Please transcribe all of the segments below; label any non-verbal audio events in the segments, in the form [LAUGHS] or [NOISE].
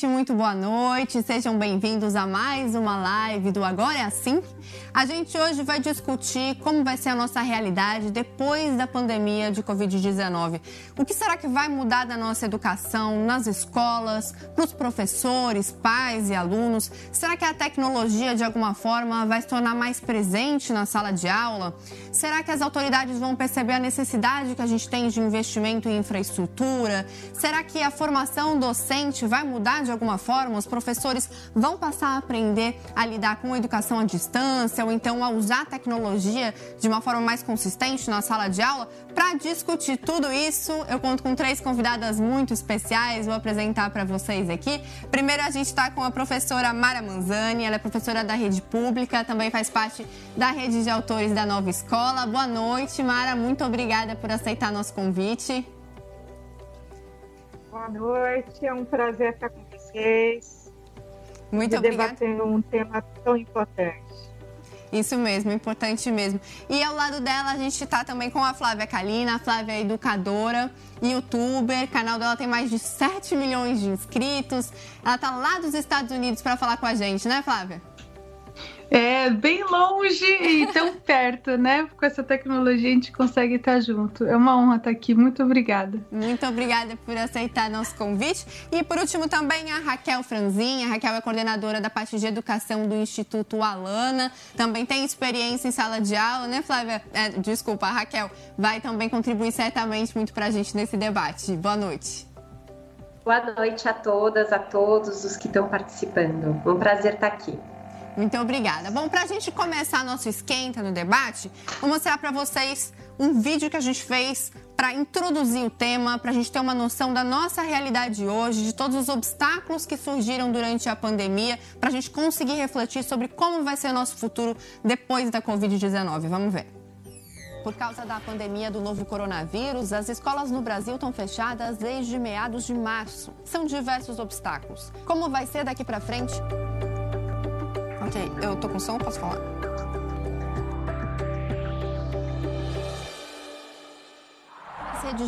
gente, muito boa noite. Sejam bem-vindos a mais uma live do Agora é Assim. A gente hoje vai discutir como vai ser a nossa realidade depois da pandemia de Covid-19. O que será que vai mudar da nossa educação nas escolas, para os professores, pais e alunos? Será que a tecnologia, de alguma forma, vai se tornar mais presente na sala de aula? Será que as autoridades vão perceber a necessidade que a gente tem de investimento em infraestrutura? Será que a formação docente vai mudar de alguma forma? Os professores vão passar a aprender a lidar com a educação à distância? ou então a usar a tecnologia de uma forma mais consistente na sala de aula. Para discutir tudo isso, eu conto com três convidadas muito especiais, vou apresentar para vocês aqui. Primeiro, a gente está com a professora Mara Manzani, ela é professora da rede pública, também faz parte da rede de autores da nova escola. Boa noite, Mara, muito obrigada por aceitar nosso convite. Boa noite, é um prazer estar com vocês. Muito obrigada. Debatendo um tema tão importante. Isso mesmo, importante mesmo. E ao lado dela a gente está também com a Flávia Kalina. A Flávia é educadora, youtuber. O canal dela tem mais de 7 milhões de inscritos. Ela está lá dos Estados Unidos para falar com a gente, né, Flávia? É bem longe e tão [LAUGHS] perto, né? Com essa tecnologia a gente consegue estar junto. É uma honra estar aqui. Muito obrigada. Muito obrigada por aceitar nosso convite. E por último também a Raquel Franzin. A Raquel é coordenadora da parte de educação do Instituto Alana. Também tem experiência em sala de aula, né, Flávia? É, desculpa, a Raquel vai também contribuir certamente muito para a gente nesse debate. Boa noite. Boa noite a todas, a todos os que estão participando. Um prazer estar aqui. Muito obrigada. Bom, para a gente começar nosso esquenta no debate, vou mostrar para vocês um vídeo que a gente fez para introduzir o tema, para a gente ter uma noção da nossa realidade hoje, de todos os obstáculos que surgiram durante a pandemia, para a gente conseguir refletir sobre como vai ser o nosso futuro depois da Covid-19. Vamos ver. Por causa da pandemia do novo coronavírus, as escolas no Brasil estão fechadas desde meados de março. São diversos obstáculos. Como vai ser daqui para frente? Ok, eu tô com som, posso falar?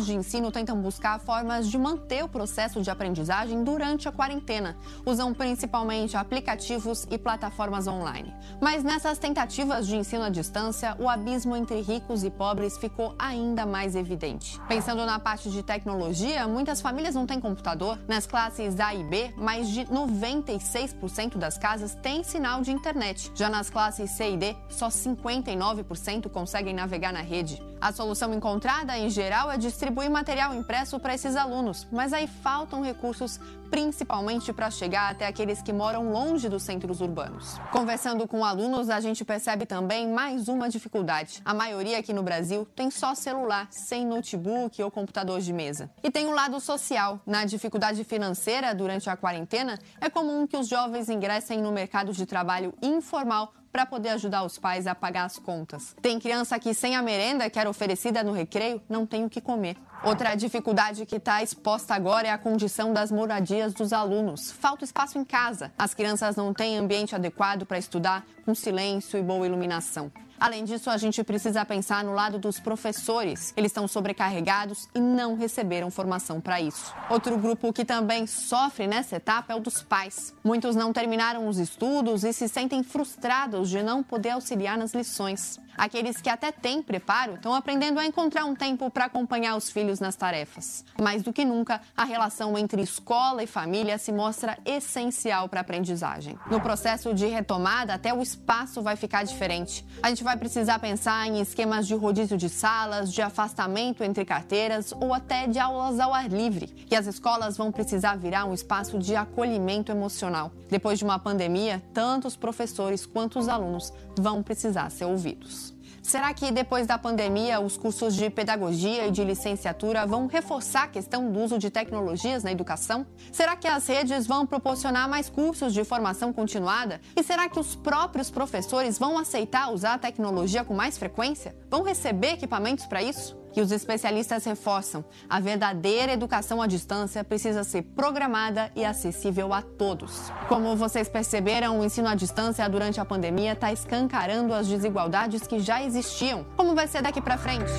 De ensino tentam buscar formas de manter o processo de aprendizagem durante a quarentena. Usam principalmente aplicativos e plataformas online. Mas nessas tentativas de ensino à distância, o abismo entre ricos e pobres ficou ainda mais evidente. Pensando na parte de tecnologia, muitas famílias não têm computador. Nas classes A e B, mais de 96% das casas têm sinal de internet. Já nas classes C e D, só 59% conseguem navegar na rede. A solução encontrada, em geral, é distribuir material impresso para esses alunos, mas aí faltam recursos, principalmente para chegar até aqueles que moram longe dos centros urbanos. Conversando com alunos, a gente percebe também mais uma dificuldade. A maioria aqui no Brasil tem só celular, sem notebook ou computador de mesa. E tem o um lado social. Na dificuldade financeira durante a quarentena, é comum que os jovens ingressem no mercado de trabalho informal para poder ajudar os pais a pagar as contas. Tem criança que, sem a merenda que era oferecida no recreio, não tem o que comer. Outra dificuldade que está exposta agora é a condição das moradias dos alunos. Falta espaço em casa. As crianças não têm ambiente adequado para estudar, com silêncio e boa iluminação. Além disso, a gente precisa pensar no lado dos professores. Eles estão sobrecarregados e não receberam formação para isso. Outro grupo que também sofre nessa etapa é o dos pais. Muitos não terminaram os estudos e se sentem frustrados de não poder auxiliar nas lições. Aqueles que até têm preparo estão aprendendo a encontrar um tempo para acompanhar os filhos nas tarefas. Mais do que nunca, a relação entre escola e família se mostra essencial para a aprendizagem. No processo de retomada, até o espaço vai ficar diferente. A gente vai precisar pensar em esquemas de rodízio de salas, de afastamento entre carteiras ou até de aulas ao ar livre. E as escolas vão precisar virar um espaço de acolhimento emocional. Depois de uma pandemia, tanto os professores quanto os alunos vão precisar ser ouvidos. Será que depois da pandemia os cursos de pedagogia e de licenciatura vão reforçar a questão do uso de tecnologias na educação? Será que as redes vão proporcionar mais cursos de formação continuada? E será que os próprios professores vão aceitar usar a tecnologia com mais frequência? Vão receber equipamentos para isso? Que os especialistas reforçam, a verdadeira educação à distância precisa ser programada e acessível a todos. Como vocês perceberam, o ensino à distância durante a pandemia está escancarando as desigualdades que já existiam. Como vai ser daqui para frente?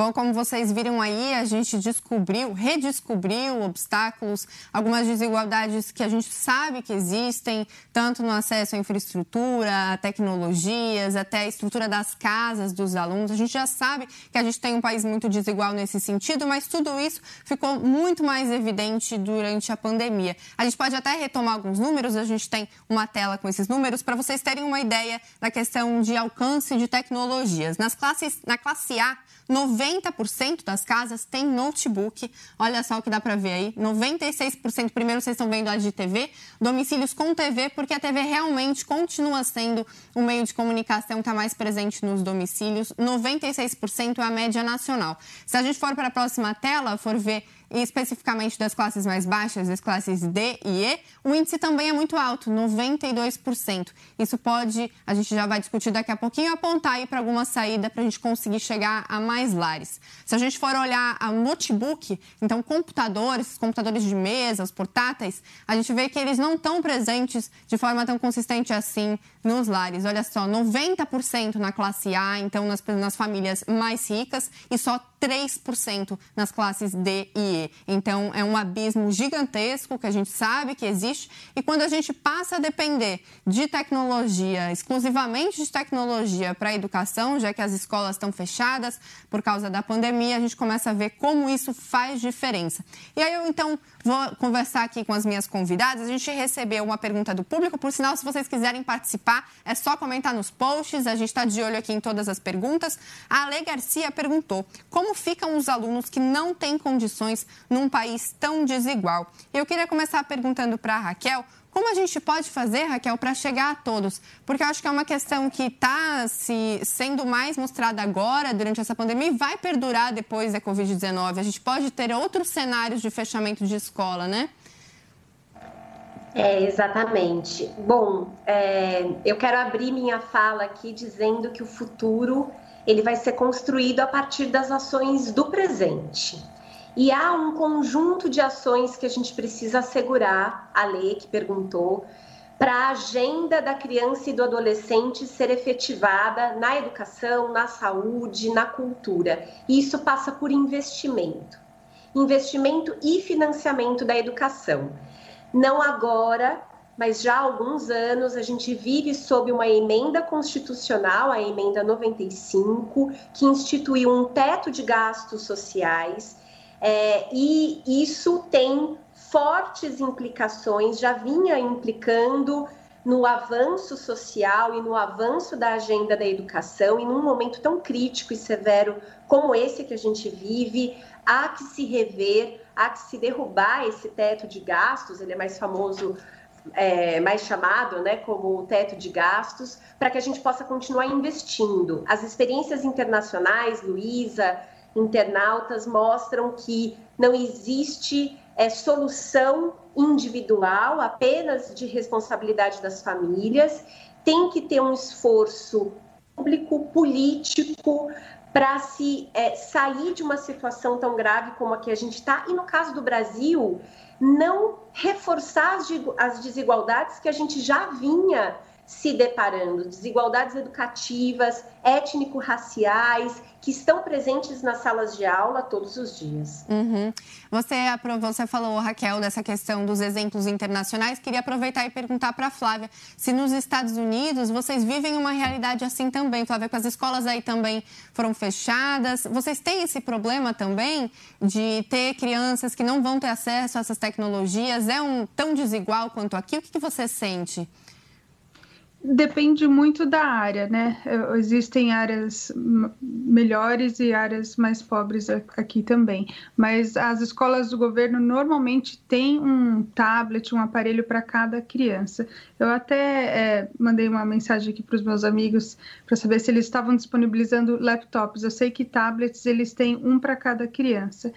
Bom, como vocês viram aí, a gente descobriu, redescobriu obstáculos, algumas desigualdades que a gente sabe que existem, tanto no acesso à infraestrutura, a tecnologias, até a estrutura das casas dos alunos. A gente já sabe que a gente tem um país muito desigual nesse sentido, mas tudo isso ficou muito mais evidente durante a pandemia. A gente pode até retomar alguns números, a gente tem uma tela com esses números para vocês terem uma ideia da questão de alcance de tecnologias. Nas classes, na classe A, 90% das casas têm notebook. Olha só o que dá para ver aí. 96%, primeiro vocês estão vendo a de TV, domicílios com TV, porque a TV realmente continua sendo o meio de comunicação que está mais presente nos domicílios. 96% é a média nacional. Se a gente for para a próxima tela, for ver e especificamente das classes mais baixas, das classes D e E, o índice também é muito alto, 92%. Isso pode, a gente já vai discutir daqui a pouquinho, apontar aí para alguma saída para a gente conseguir chegar a mais lares. Se a gente for olhar a notebook, então computadores, computadores de mesa, os portáteis, a gente vê que eles não estão presentes de forma tão consistente assim nos lares. Olha só, 90% na classe A, então nas, nas famílias mais ricas, e só 3% nas classes D e E. Então, é um abismo gigantesco que a gente sabe que existe. E quando a gente passa a depender de tecnologia, exclusivamente de tecnologia para a educação, já que as escolas estão fechadas por causa da pandemia, a gente começa a ver como isso faz diferença. E aí eu, então, vou conversar aqui com as minhas convidadas. A gente recebeu uma pergunta do público, por sinal, se vocês quiserem participar, é só comentar nos posts. A gente está de olho aqui em todas as perguntas. A Ale Garcia perguntou como como ficam os alunos que não têm condições num país tão desigual? Eu queria começar perguntando para a Raquel. Como a gente pode fazer, Raquel, para chegar a todos? Porque eu acho que é uma questão que está se sendo mais mostrada agora, durante essa pandemia, e vai perdurar depois da Covid-19. A gente pode ter outros cenários de fechamento de escola, né? É, exatamente. Bom, é, eu quero abrir minha fala aqui dizendo que o futuro ele vai ser construído a partir das ações do presente. E há um conjunto de ações que a gente precisa assegurar, a lei que perguntou, para a agenda da criança e do adolescente ser efetivada na educação, na saúde, na cultura. E isso passa por investimento. Investimento e financiamento da educação. Não agora, mas já há alguns anos a gente vive sob uma emenda constitucional, a emenda 95, que instituiu um teto de gastos sociais, é, e isso tem fortes implicações, já vinha implicando no avanço social e no avanço da agenda da educação, e num momento tão crítico e severo como esse que a gente vive, há que se rever, há que se derrubar esse teto de gastos, ele é mais famoso é, mais chamado, né, como o teto de gastos, para que a gente possa continuar investindo. As experiências internacionais, Luísa, internautas, mostram que não existe é, solução individual, apenas de responsabilidade das famílias, tem que ter um esforço público, político, para se é, sair de uma situação tão grave como a que a gente está. E no caso do Brasil, não reforçar as desigualdades que a gente já vinha se deparando, desigualdades educativas, étnico-raciais, que estão presentes nas salas de aula todos os dias. Uhum. Você, você falou, Raquel, dessa questão dos exemplos internacionais. Queria aproveitar e perguntar para a Flávia se nos Estados Unidos vocês vivem uma realidade assim também, Flávia, que as escolas aí também foram fechadas. Vocês têm esse problema também de ter crianças que não vão ter acesso a essas tecnologias? É um tão desigual quanto aqui? O que, que você sente? Depende muito da área, né? Existem áreas melhores e áreas mais pobres aqui também. Mas as escolas do governo normalmente têm um tablet, um aparelho para cada criança. Eu até é, mandei uma mensagem aqui para os meus amigos para saber se eles estavam disponibilizando laptops. Eu sei que tablets eles têm um para cada criança.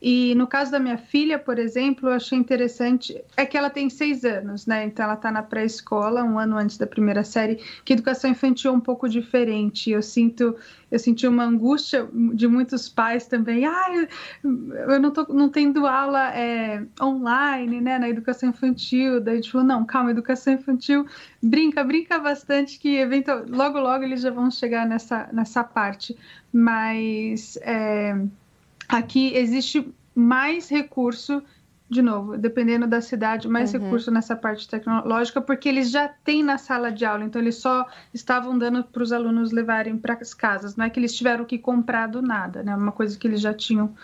E no caso da minha filha, por exemplo, eu achei interessante, é que ela tem seis anos, né? Então ela está na pré-escola, um ano antes da primeira série, que educação infantil é um pouco diferente. Eu sinto, eu senti uma angústia de muitos pais também. Ah, eu, não tô não tendo aula é, online, né? Na educação infantil. Daí a gente falou, não, calma, educação infantil brinca, brinca bastante, que eventual, logo, logo eles já vão chegar nessa, nessa parte. Mas. É, Aqui existe mais recurso, de novo, dependendo da cidade, mais uhum. recurso nessa parte tecnológica, porque eles já têm na sala de aula, então eles só estavam dando para os alunos levarem para as casas, não é que eles tiveram que comprar do nada, né? Uma coisa que eles já tinham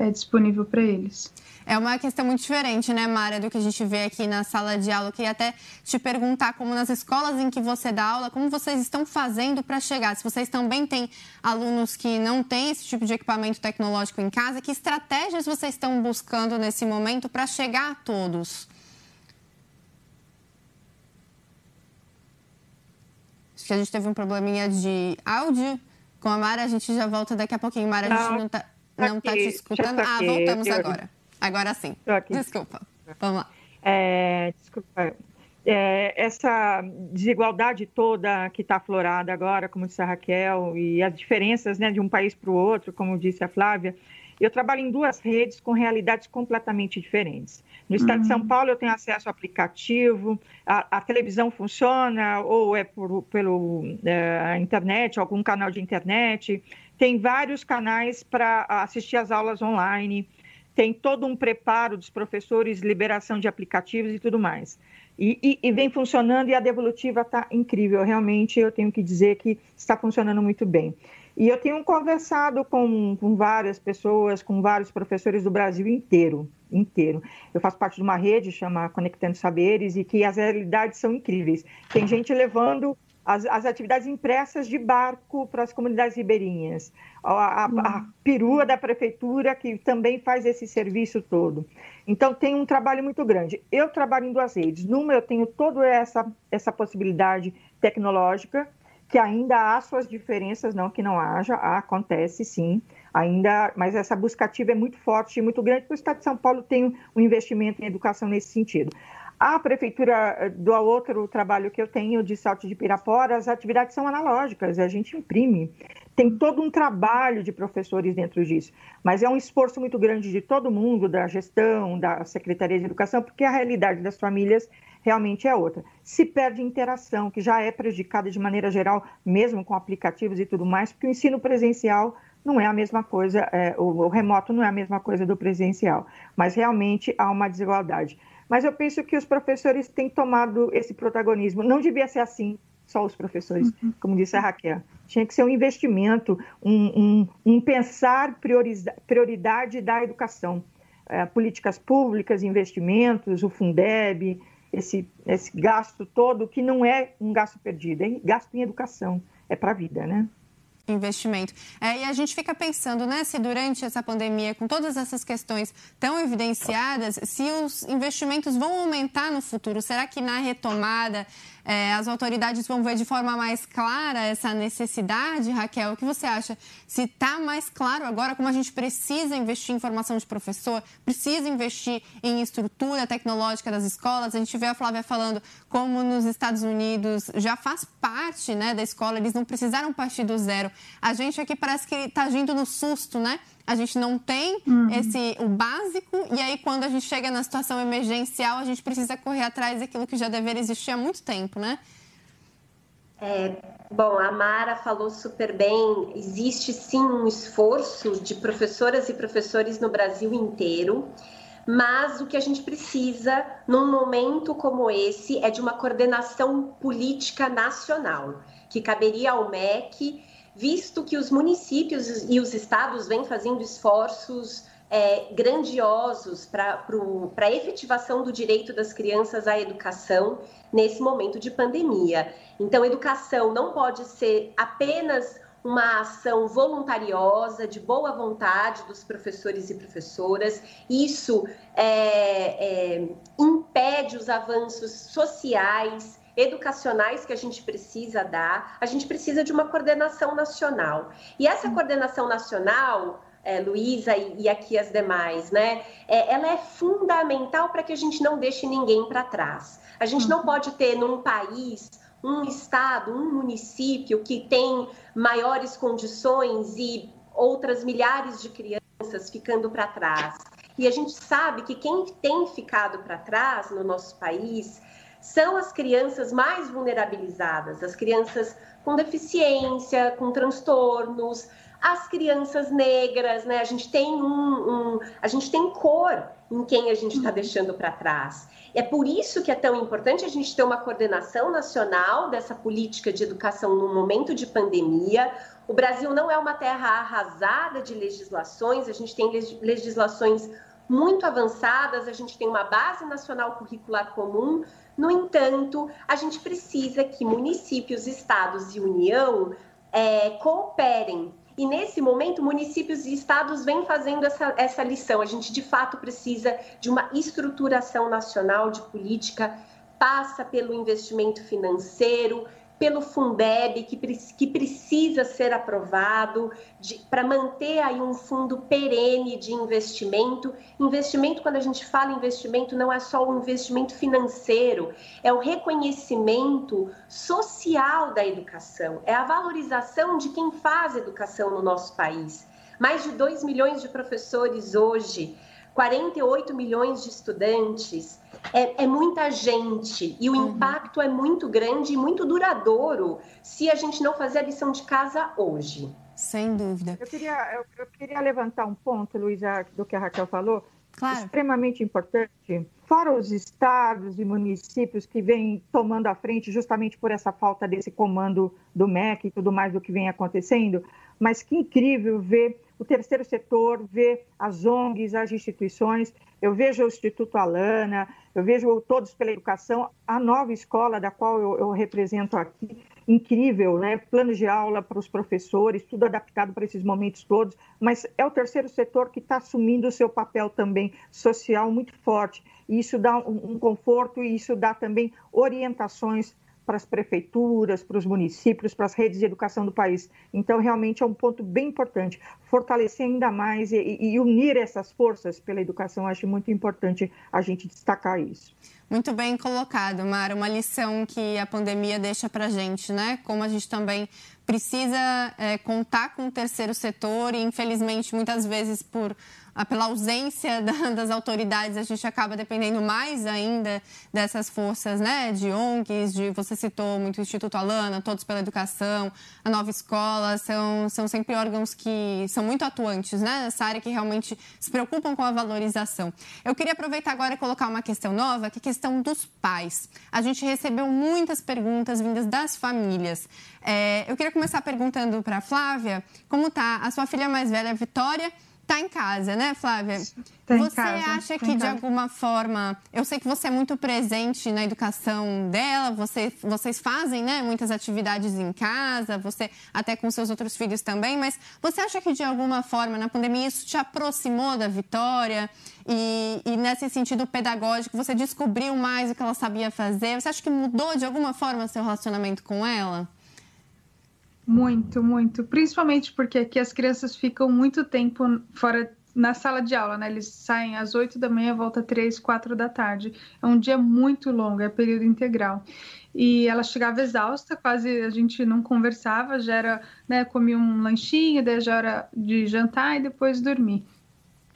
é, disponível para eles. É uma questão muito diferente, né, Mara, do que a gente vê aqui na sala de aula. Eu queria até te perguntar, como nas escolas em que você dá aula, como vocês estão fazendo para chegar? Se vocês também têm alunos que não têm esse tipo de equipamento tecnológico em casa, que estratégias vocês estão buscando nesse momento para chegar a todos? Acho que a gente teve um probleminha de áudio com a Mara. A gente já volta daqui a pouquinho. Mara, a gente não está não tá te escutando. Ah, voltamos agora. Agora sim. Desculpa. Vamos lá. É, desculpa. É, essa desigualdade toda que está aflorada agora, como disse a Raquel, e as diferenças né, de um país para o outro, como disse a Flávia, eu trabalho em duas redes com realidades completamente diferentes. No estado uhum. de São uhum. Paulo, eu tenho acesso ao aplicativo, a, a televisão funciona, ou é por, pelo é, internet, algum canal de internet. Tem vários canais para assistir às aulas online tem todo um preparo dos professores, liberação de aplicativos e tudo mais. E, e, e vem funcionando e a devolutiva está incrível. Realmente, eu tenho que dizer que está funcionando muito bem. E eu tenho conversado com, com várias pessoas, com vários professores do Brasil inteiro, inteiro. Eu faço parte de uma rede chama Conectando Saberes e que as realidades são incríveis. Tem gente levando as, as atividades impressas de barco para as comunidades ribeirinhas, a, a, a, uhum. perua da prefeitura que também faz esse serviço todo. Então tem um trabalho muito grande. Eu trabalho em duas redes. Numa eu tenho toda essa, essa possibilidade tecnológica, que ainda há suas diferenças, não que não haja, acontece sim, ainda, mas essa busca ativa é muito forte e muito grande, porque o Estado de São Paulo tem um investimento em educação nesse sentido. A prefeitura, eh, do outro trabalho que eu tenho de Salto de Pirapora, as atividades são analógicas, a gente imprime. Tem todo um trabalho de professores dentro disso, mas é um esforço muito grande de todo mundo, da gestão, da Secretaria de Educação, porque a realidade das famílias realmente é outra. Se perde interação, que já é prejudicada de maneira geral, mesmo com aplicativos e tudo mais, porque o ensino presencial não é a mesma coisa, é, o, o remoto não é a mesma coisa do presencial, mas realmente há uma desigualdade. Mas eu penso que os professores têm tomado esse protagonismo. Não devia ser assim, só os professores, uhum. como disse a Raquel. Tinha que ser um investimento, um, um, um pensar prioridade da educação. É, políticas públicas, investimentos, o Fundeb, esse, esse gasto todo, que não é um gasto perdido, é gasto em educação, é para a vida, né? Investimento. É, e a gente fica pensando, né, se durante essa pandemia, com todas essas questões tão evidenciadas, se os investimentos vão aumentar no futuro. Será que na retomada é, as autoridades vão ver de forma mais clara essa necessidade, Raquel? O que você acha? Se está mais claro agora como a gente precisa investir em formação de professor, precisa investir em estrutura tecnológica das escolas. A gente vê a Flávia falando como nos Estados Unidos já faz parte né, da escola, eles não precisaram partir do zero. A gente aqui parece que está agindo no susto, né? a gente não tem uhum. esse o básico e aí quando a gente chega na situação emergencial a gente precisa correr atrás daquilo que já deveria existir há muito tempo, né? É, bom, a Mara falou super bem. Existe sim um esforço de professoras e professores no Brasil inteiro, mas o que a gente precisa num momento como esse é de uma coordenação política nacional, que caberia ao MEC visto que os municípios e os estados vêm fazendo esforços é, grandiosos para a efetivação do direito das crianças à educação nesse momento de pandemia. Então, educação não pode ser apenas uma ação voluntariosa, de boa vontade dos professores e professoras. Isso é, é, impede os avanços sociais educacionais que a gente precisa dar, a gente precisa de uma coordenação nacional. E essa coordenação nacional é, Luísa e, e, aqui as demais, né? É, ela é fundamental para que a gente não deixe ninguém para trás. A gente não pode ter num país um estado, um município que tem maiores condições e outras milhares de crianças ficando para trás. E a gente sabe que quem tem ficado para trás no nosso país são as crianças mais vulnerabilizadas, as crianças com deficiência, com transtornos, as crianças negras, né? A gente tem um, um a gente tem cor em quem a gente está deixando para trás. É por isso que é tão importante a gente ter uma coordenação nacional dessa política de educação no momento de pandemia. O Brasil não é uma terra arrasada de legislações, a gente tem legislações muito avançadas, a gente tem uma base nacional curricular comum. No entanto, a gente precisa que municípios, estados e União é, cooperem e nesse momento, municípios e estados vêm fazendo essa, essa lição. A gente, de fato, precisa de uma estruturação nacional de política, passa pelo investimento financeiro, pelo Fundeb, que, que precisa ser aprovado para manter aí um fundo perene de investimento. Investimento, quando a gente fala investimento, não é só o investimento financeiro, é o reconhecimento social da educação, é a valorização de quem faz educação no nosso país. Mais de 2 milhões de professores hoje, 48 milhões de estudantes, é, é muita gente e o uhum. impacto é muito grande e muito duradouro se a gente não fazer a lição de casa hoje. Sem dúvida. Eu queria, eu, eu queria levantar um ponto, Luísa, do que a Raquel falou, claro. extremamente importante. Fora os estados e municípios que vêm tomando a frente justamente por essa falta desse comando do MEC e tudo mais do que vem acontecendo, mas que incrível ver o terceiro setor, ver as ONGs, as instituições. Eu vejo o Instituto Alana, eu vejo Todos pela Educação, a nova escola da qual eu, eu represento aqui, incrível, né? Planos de aula para os professores, tudo adaptado para esses momentos todos, mas é o terceiro setor que está assumindo o seu papel também social muito forte. E isso dá um, conforto e isso dá também orientações para as prefeituras, para os municípios, para as redes de educação do país. Então, realmente é um ponto bem importante. Fortalecer ainda mais e, e unir essas forças pela educação, acho muito importante a gente destacar isso. Muito bem colocado, Mara. Uma lição que a pandemia deixa para a gente, né? Como a gente também precisa é, contar com o terceiro setor e, infelizmente, muitas vezes por pela ausência [LAUGHS] das autoridades, a gente acaba dependendo mais ainda dessas forças, né, de ONGs, de você citou muito o Instituto Alana, Todos pela Educação, a Nova Escola, são, são sempre órgãos que são muito atuantes, né, nessa área que realmente se preocupam com a valorização. Eu queria aproveitar agora e colocar uma questão nova, que é a questão dos pais. A gente recebeu muitas perguntas vindas das famílias. É, eu queria começar perguntando para a Flávia, como está a sua filha mais velha, Vitória, está em casa, né, Flávia? Tá você casa, acha que, de alguma forma, eu sei que você é muito presente na educação dela, você, vocês fazem né, muitas atividades em casa, você até com seus outros filhos também, mas você acha que, de alguma forma, na pandemia, isso te aproximou da Vitória? E, e nesse sentido pedagógico, você descobriu mais o que ela sabia fazer? Você acha que mudou, de alguma forma, seu relacionamento com ela? Muito, muito. Principalmente porque aqui as crianças ficam muito tempo fora na sala de aula, né? Eles saem às 8 da manhã, volta às 3, 4 da tarde. É um dia muito longo, é período integral. E ela chegava exausta, quase a gente não conversava, já era, né, comia um lanchinho, daí já era de jantar e depois dormir.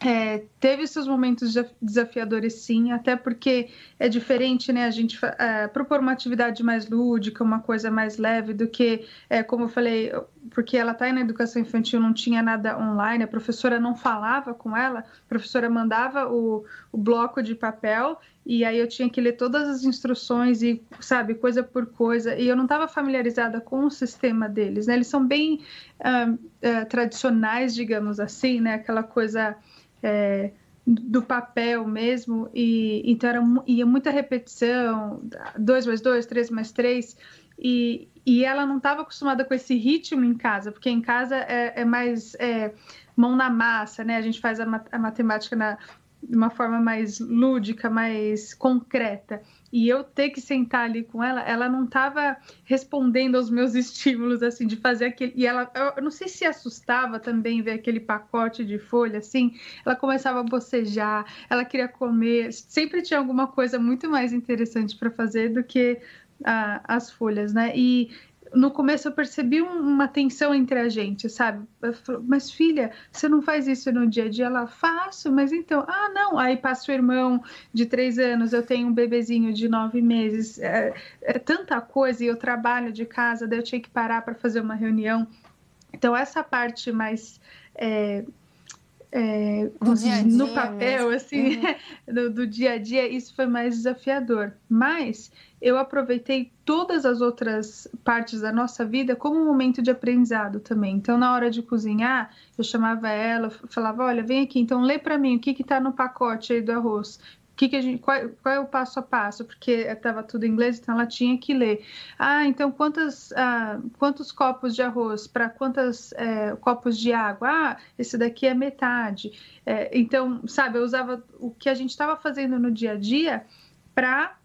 É, teve seus momentos desafiadores, sim, até porque é diferente, né? A gente é, propor uma atividade mais lúdica, uma coisa mais leve do que, é, como eu falei, porque ela está na educação infantil, não tinha nada online, a professora não falava com ela, a professora mandava o, o bloco de papel e aí eu tinha que ler todas as instruções e, sabe, coisa por coisa, e eu não estava familiarizada com o sistema deles, né? Eles são bem uh, uh, tradicionais, digamos assim, né? Aquela coisa é, do papel mesmo, e então era ia muita repetição, dois mais dois, três mais três, e, e ela não estava acostumada com esse ritmo em casa, porque em casa é, é mais é, mão na massa, né? A gente faz a, a matemática na, de uma forma mais lúdica, mais concreta, e eu ter que sentar ali com ela, ela não estava respondendo aos meus [LAUGHS] estímulos, assim, de fazer aquele. E ela, eu não sei se assustava também ver aquele pacote de folha, assim, ela começava a bocejar, ela queria comer, sempre tinha alguma coisa muito mais interessante para fazer do que as folhas, né? E no começo eu percebi uma tensão entre a gente, sabe? Falo, mas filha, você não faz isso no dia a dia? Ela, faço, mas então, ah, não. Aí passa o irmão de três anos, eu tenho um bebezinho de nove meses, é, é tanta coisa e eu trabalho de casa, daí eu tinha que parar para fazer uma reunião. Então, essa parte mais. É, é, dia -dia no papel, mesmo. assim, uhum. [LAUGHS] do, do, dia a dia, isso foi mais desafiador. Mas eu aproveitei todas as outras partes da nossa vida como um momento de aprendizado também. Então, na hora de cozinhar, eu chamava ela, falava: Olha, vem aqui, então lê para mim o que está no pacote aí do arroz que, que gente, qual, qual, é o passo a passo? Porque estava tudo em inglês, então ela tinha que ler. Ah, então quantas, ah, quantos copos de arroz para quantos é, copos de água? Ah, esse daqui é metade. É, então, sabe, eu usava o que a gente estava fazendo no dia a dia para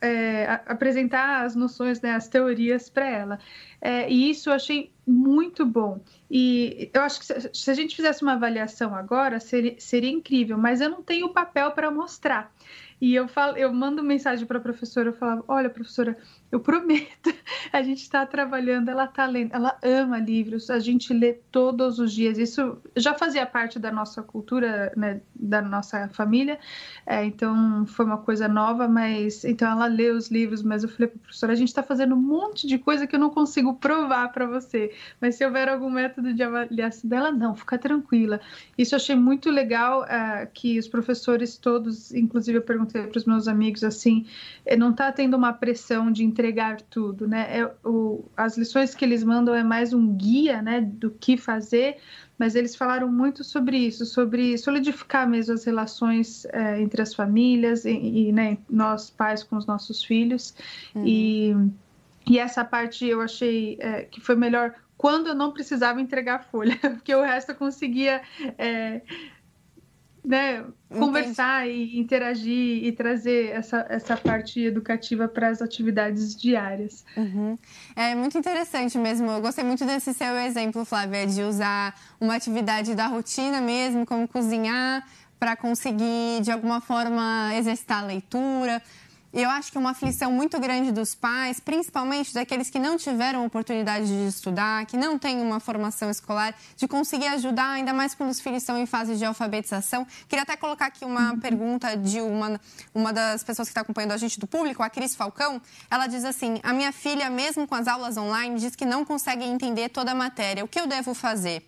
é, apresentar as noções, né, as teorias para ela. É, e isso eu achei muito bom. E eu acho que se, se a gente fizesse uma avaliação agora, seria, seria incrível, mas eu não tenho papel para mostrar. E eu falo, eu mando mensagem para a professora, eu falava, olha, professora, eu prometo, [LAUGHS] a gente está trabalhando, ela está lendo, ela ama livros, a gente lê todos os dias. Isso já fazia parte da nossa cultura, né, da nossa família, é, então foi uma coisa nova, mas então ela lê os livros, mas eu falei para a professora, a gente está fazendo um monte de coisa que eu não consigo provar para você, mas se houver algum método de avaliação dela, não, fica tranquila. Isso eu achei muito legal, é, que os professores todos, inclusive eu perguntei para os meus amigos assim, é, não está tendo uma pressão de entregar tudo, né? É, o, as lições que eles mandam é mais um guia, né, do que fazer, mas eles falaram muito sobre isso, sobre solidificar mesmo as relações é, entre as famílias e, e, né, nós pais com os nossos filhos uhum. e e essa parte eu achei é, que foi melhor quando eu não precisava entregar folha, [LAUGHS] porque o resto eu conseguia é, né, conversar e interagir e trazer essa, essa parte educativa para as atividades diárias. Uhum. É muito interessante mesmo. Eu gostei muito desse seu exemplo, Flávia, de usar uma atividade da rotina mesmo, como cozinhar, para conseguir, de alguma forma, exercitar a leitura eu acho que é uma aflição muito grande dos pais, principalmente daqueles que não tiveram oportunidade de estudar, que não têm uma formação escolar, de conseguir ajudar, ainda mais quando os filhos estão em fase de alfabetização. Queria até colocar aqui uma pergunta de uma, uma das pessoas que está acompanhando a gente do público, a Cris Falcão. Ela diz assim: A minha filha, mesmo com as aulas online, diz que não consegue entender toda a matéria. O que eu devo fazer?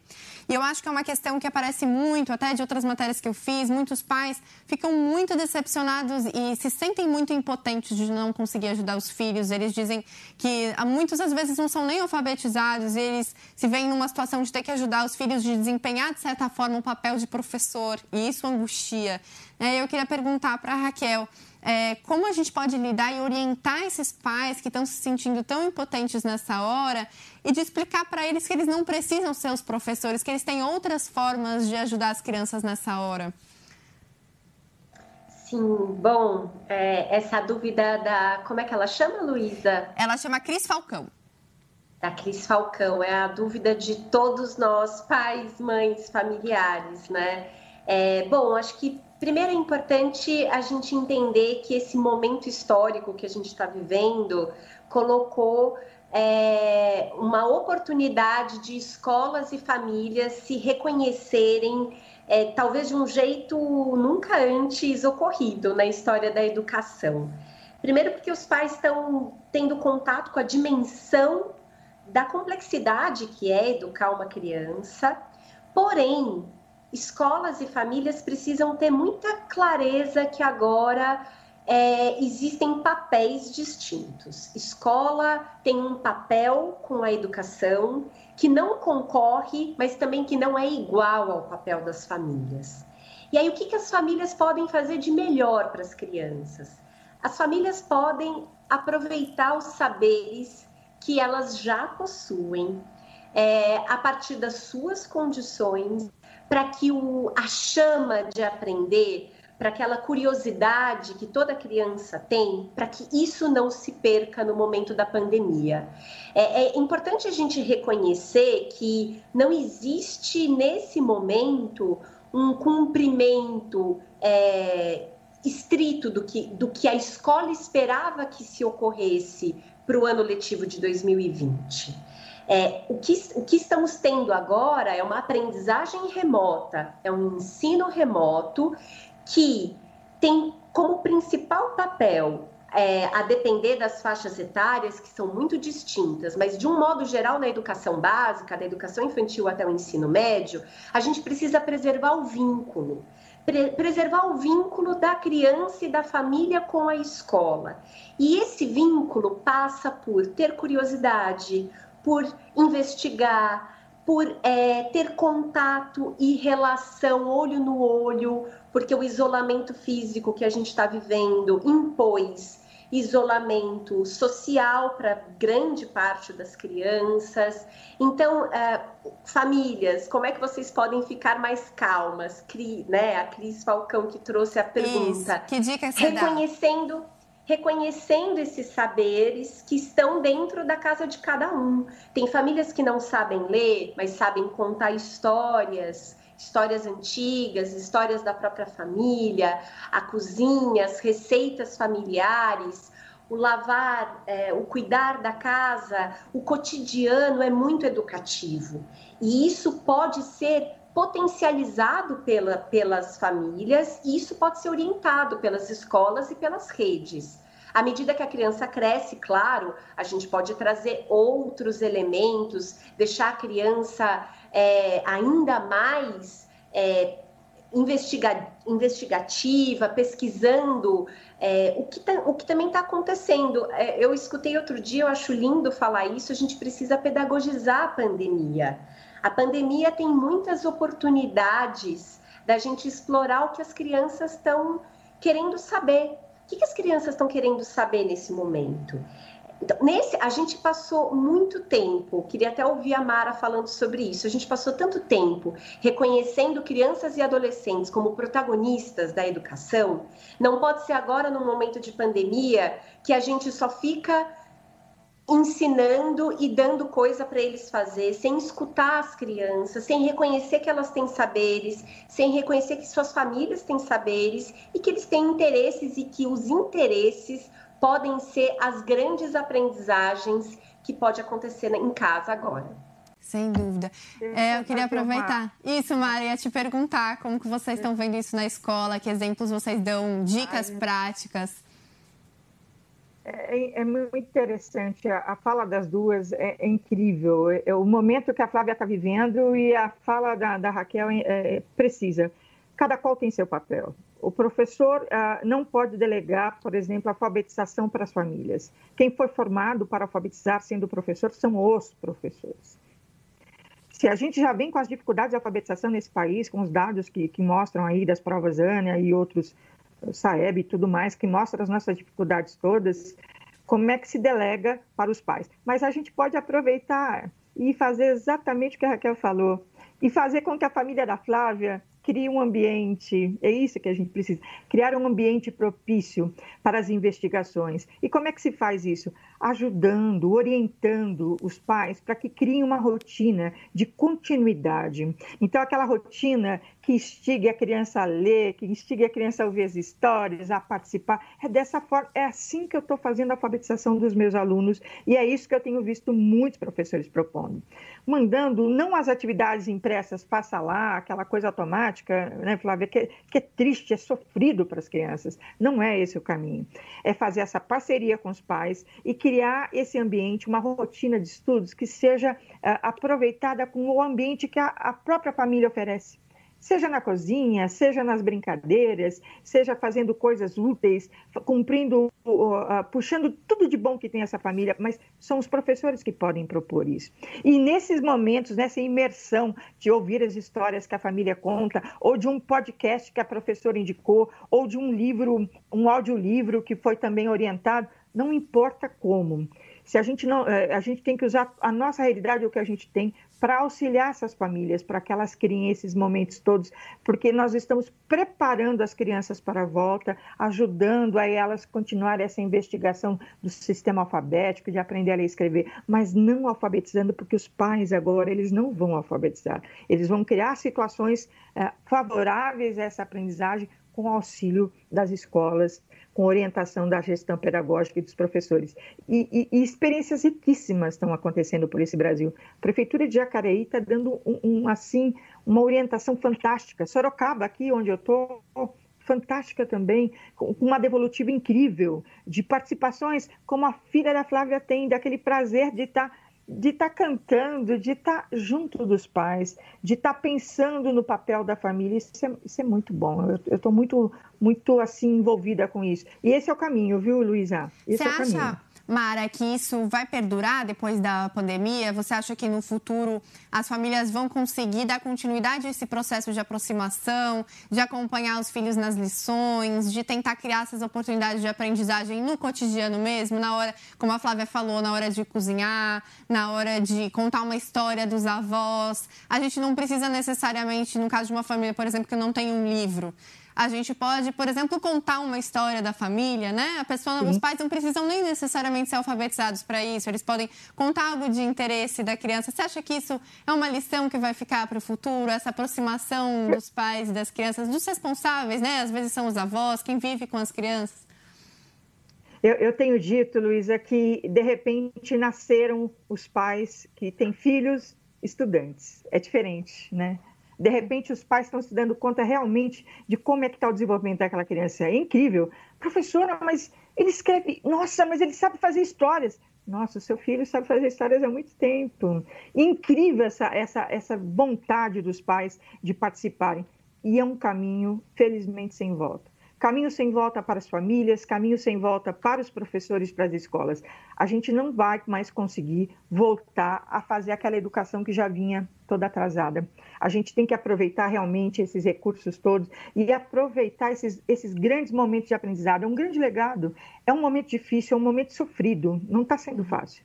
E eu acho que é uma questão que aparece muito, até de outras matérias que eu fiz. Muitos pais ficam muito decepcionados e se sentem muito impotentes de não conseguir ajudar os filhos. Eles dizem que muitos às vezes não são nem alfabetizados, eles se veem numa situação de ter que ajudar os filhos de desempenhar de certa forma um papel de professor e isso angustia. É, eu queria perguntar para a Raquel. É, como a gente pode lidar e orientar esses pais que estão se sentindo tão impotentes nessa hora e de explicar para eles que eles não precisam ser os professores, que eles têm outras formas de ajudar as crianças nessa hora? Sim, bom, é, essa dúvida da. Como é que ela chama, Luísa? Ela chama Cris Falcão. Da Cris Falcão, é a dúvida de todos nós, pais, mães, familiares, né? É, bom, acho que primeiro é importante a gente entender que esse momento histórico que a gente está vivendo colocou é, uma oportunidade de escolas e famílias se reconhecerem, é, talvez de um jeito nunca antes ocorrido na história da educação. Primeiro, porque os pais estão tendo contato com a dimensão da complexidade que é educar uma criança, porém, escolas e famílias precisam ter muita clareza que agora é, existem papéis distintos. Escola tem um papel com a educação que não concorre, mas também que não é igual ao papel das famílias. E aí, o que, que as famílias podem fazer de melhor para as crianças? As famílias podem aproveitar os saberes que elas já possuem é, a partir das suas condições para que o, a chama de aprender para aquela curiosidade que toda criança tem, para que isso não se perca no momento da pandemia. É, é, importante a gente reconhecer que não existe nesse momento um cumprimento é, estrito do que, do que a escola esperava que se ocorresse para o ano letivo de 2020. É, o, que, o que estamos tendo agora é uma aprendizagem remota, é um ensino remoto que tem como principal papel, é, a depender das faixas etárias, que são muito distintas, mas de um modo geral, na educação básica, da educação infantil até o ensino médio, a gente precisa preservar o vínculo. Pre preservar o vínculo da criança e da família com a escola. E esse vínculo passa por ter curiosidade, por investigar, por é, ter contato e relação olho no olho, porque o isolamento físico que a gente está vivendo impôs isolamento social para grande parte das crianças. Então, é, famílias, como é que vocês podem ficar mais calmas? Cri, né? A Cris Falcão que trouxe a pergunta. Isso. Que dica você Reconhecendo dá? Reconhecendo esses saberes que estão dentro da casa de cada um. Tem famílias que não sabem ler, mas sabem contar histórias, histórias antigas, histórias da própria família, a cozinha, as receitas familiares, o lavar, é, o cuidar da casa, o cotidiano é muito educativo. E isso pode ser potencializado pela, pelas famílias e isso pode ser orientado pelas escolas e pelas redes. À medida que a criança cresce, claro, a gente pode trazer outros elementos, deixar a criança é, ainda mais é, investiga investigativa, pesquisando é, o, que tá, o que também está acontecendo. É, eu escutei outro dia, eu acho lindo falar isso, a gente precisa pedagogizar a pandemia. A pandemia tem muitas oportunidades da gente explorar o que as crianças estão querendo saber. O que, que as crianças estão querendo saber nesse momento? Então, nesse, a gente passou muito tempo, queria até ouvir a Mara falando sobre isso. A gente passou tanto tempo reconhecendo crianças e adolescentes como protagonistas da educação. Não pode ser agora, no momento de pandemia, que a gente só fica ensinando e dando coisa para eles fazer, sem escutar as crianças, sem reconhecer que elas têm saberes, sem reconhecer que suas famílias têm saberes e que eles têm interesses e que os interesses podem ser as grandes aprendizagens que pode acontecer em casa agora. Sem dúvida. É, eu queria aproveitar. Isso, Maria, ia te perguntar como que vocês estão vendo isso na escola, que exemplos vocês dão, dicas práticas. É, é, muito interessante, a, fala das duas é, é incrível. É, é, o momento que a Flávia está vivendo e a fala da, da Raquel é, é, precisa. Cada qual tem seu papel. O professor ah, não pode delegar, por exemplo, a alfabetização para as famílias. Quem foi formado para alfabetizar sendo professor são os professores. Se a gente já vem com as dificuldades de alfabetização nesse país, com os dados que, que mostram aí das provas ANA e outros Saeb e tudo mais, que mostra as nossas dificuldades todas, como é que se delega para os pais. Mas a gente pode aproveitar e fazer exatamente o que a Raquel falou, e fazer com que a família da Flávia crie um ambiente, é isso que a gente precisa, criar um ambiente propício para as investigações. E como é que se faz isso? Ajudando, orientando os pais para que criem uma rotina de continuidade. Então, aquela rotina que instigue a criança a ler, que instigue a criança a ouvir as histórias, a participar. É dessa forma, é assim que eu estou fazendo a alfabetização dos meus alunos e é isso que eu tenho visto muitos professores propondo. Mandando não as atividades impressas, faça lá, aquela coisa automática, né, Flávia, que, que é triste, é sofrido para as crianças. Não é esse o caminho. É fazer essa parceria com os pais e criar esse ambiente, uma rotina de estudos que seja uh, aproveitada com o ambiente que a, própria família oferece seja na cozinha, seja nas brincadeiras, seja fazendo coisas úteis, cumprindo, puxando tudo de bom que tem essa família, mas são os professores que podem propor isso. E nesses momentos, nessa imersão de ouvir as histórias que a família conta, ou de um podcast que a professora indicou, ou de um livro, um audiolivro que foi também orientado, não importa como. Se a gente não, eh, a gente tem que usar a nossa realidade, o que a gente tem, para auxiliar essas famílias, para que elas criem esses momentos todos, porque nós estamos preparando as crianças para a volta, ajudando a elas continuar essa investigação do sistema alfabético, de aprender a ler e escrever, mas não alfabetizando, porque os pais agora eles não vão alfabetizar, eles vão criar situações é, favoráveis a essa aprendizagem com auxílio das escolas, com orientação da gestão pedagógica e dos professores. E, e, e experiências riquíssimas estão acontecendo por esse Brasil. A Prefeitura de Jacareí está dando um, um, assim, uma orientação fantástica. Sorocaba, aqui onde eu estou, fantástica também, com uma devolutiva incrível, de participações, como a filha da Flávia tem, daquele prazer de estar. De estar tá cantando, de estar tá junto dos pais, de estar tá pensando no papel da família. Isso é, isso é muito bom. Eu estou muito, muito assim envolvida com isso. E esse é o caminho, viu, Luísa? Você é acha, Mara, que isso vai perdurar depois da pandemia? Você acha que no futuro as famílias vão conseguir dar continuidade a esse processo de aproximação, de acompanhar os filhos nas lições, de tentar criar essas oportunidades de aprendizagem no cotidiano mesmo, na hora, como a Flávia falou, na hora de cozinhar, na hora de contar uma história dos avós? A gente não precisa necessariamente, no caso de uma família, por exemplo, que não tem um livro, a gente pode, por exemplo, contar uma história da família, né? A pessoa, os pais não precisam nem necessariamente ser alfabetizados para isso, eles podem contar algo de interesse da criança. Você acha que isso é uma lição que vai ficar para o futuro, essa aproximação dos pais e das crianças, dos responsáveis, né? Às vezes são os avós, quem vive com as crianças. Eu, eu tenho dito, Luísa, que de repente nasceram os pais que têm filhos estudantes. É diferente, né? De repente, os pais estão se dando conta realmente de como é que está o desenvolvimento daquela criança. É incrível. Professora, mas ele escreve... Nossa, mas ele sabe fazer histórias. Nossa, o seu filho sabe fazer histórias há muito tempo. Incrível essa, essa, essa vontade dos pais de participarem. E é um caminho, felizmente, sem volta. Caminho sem volta para as famílias, caminho sem volta para os professores, para as escolas. A gente não vai mais conseguir voltar a fazer aquela educação que já vinha toda atrasada. A gente tem que aproveitar realmente esses recursos todos e aproveitar esses, esses grandes momentos de aprendizado. É um grande legado. É um momento difícil, é um momento sofrido. Não está sendo fácil.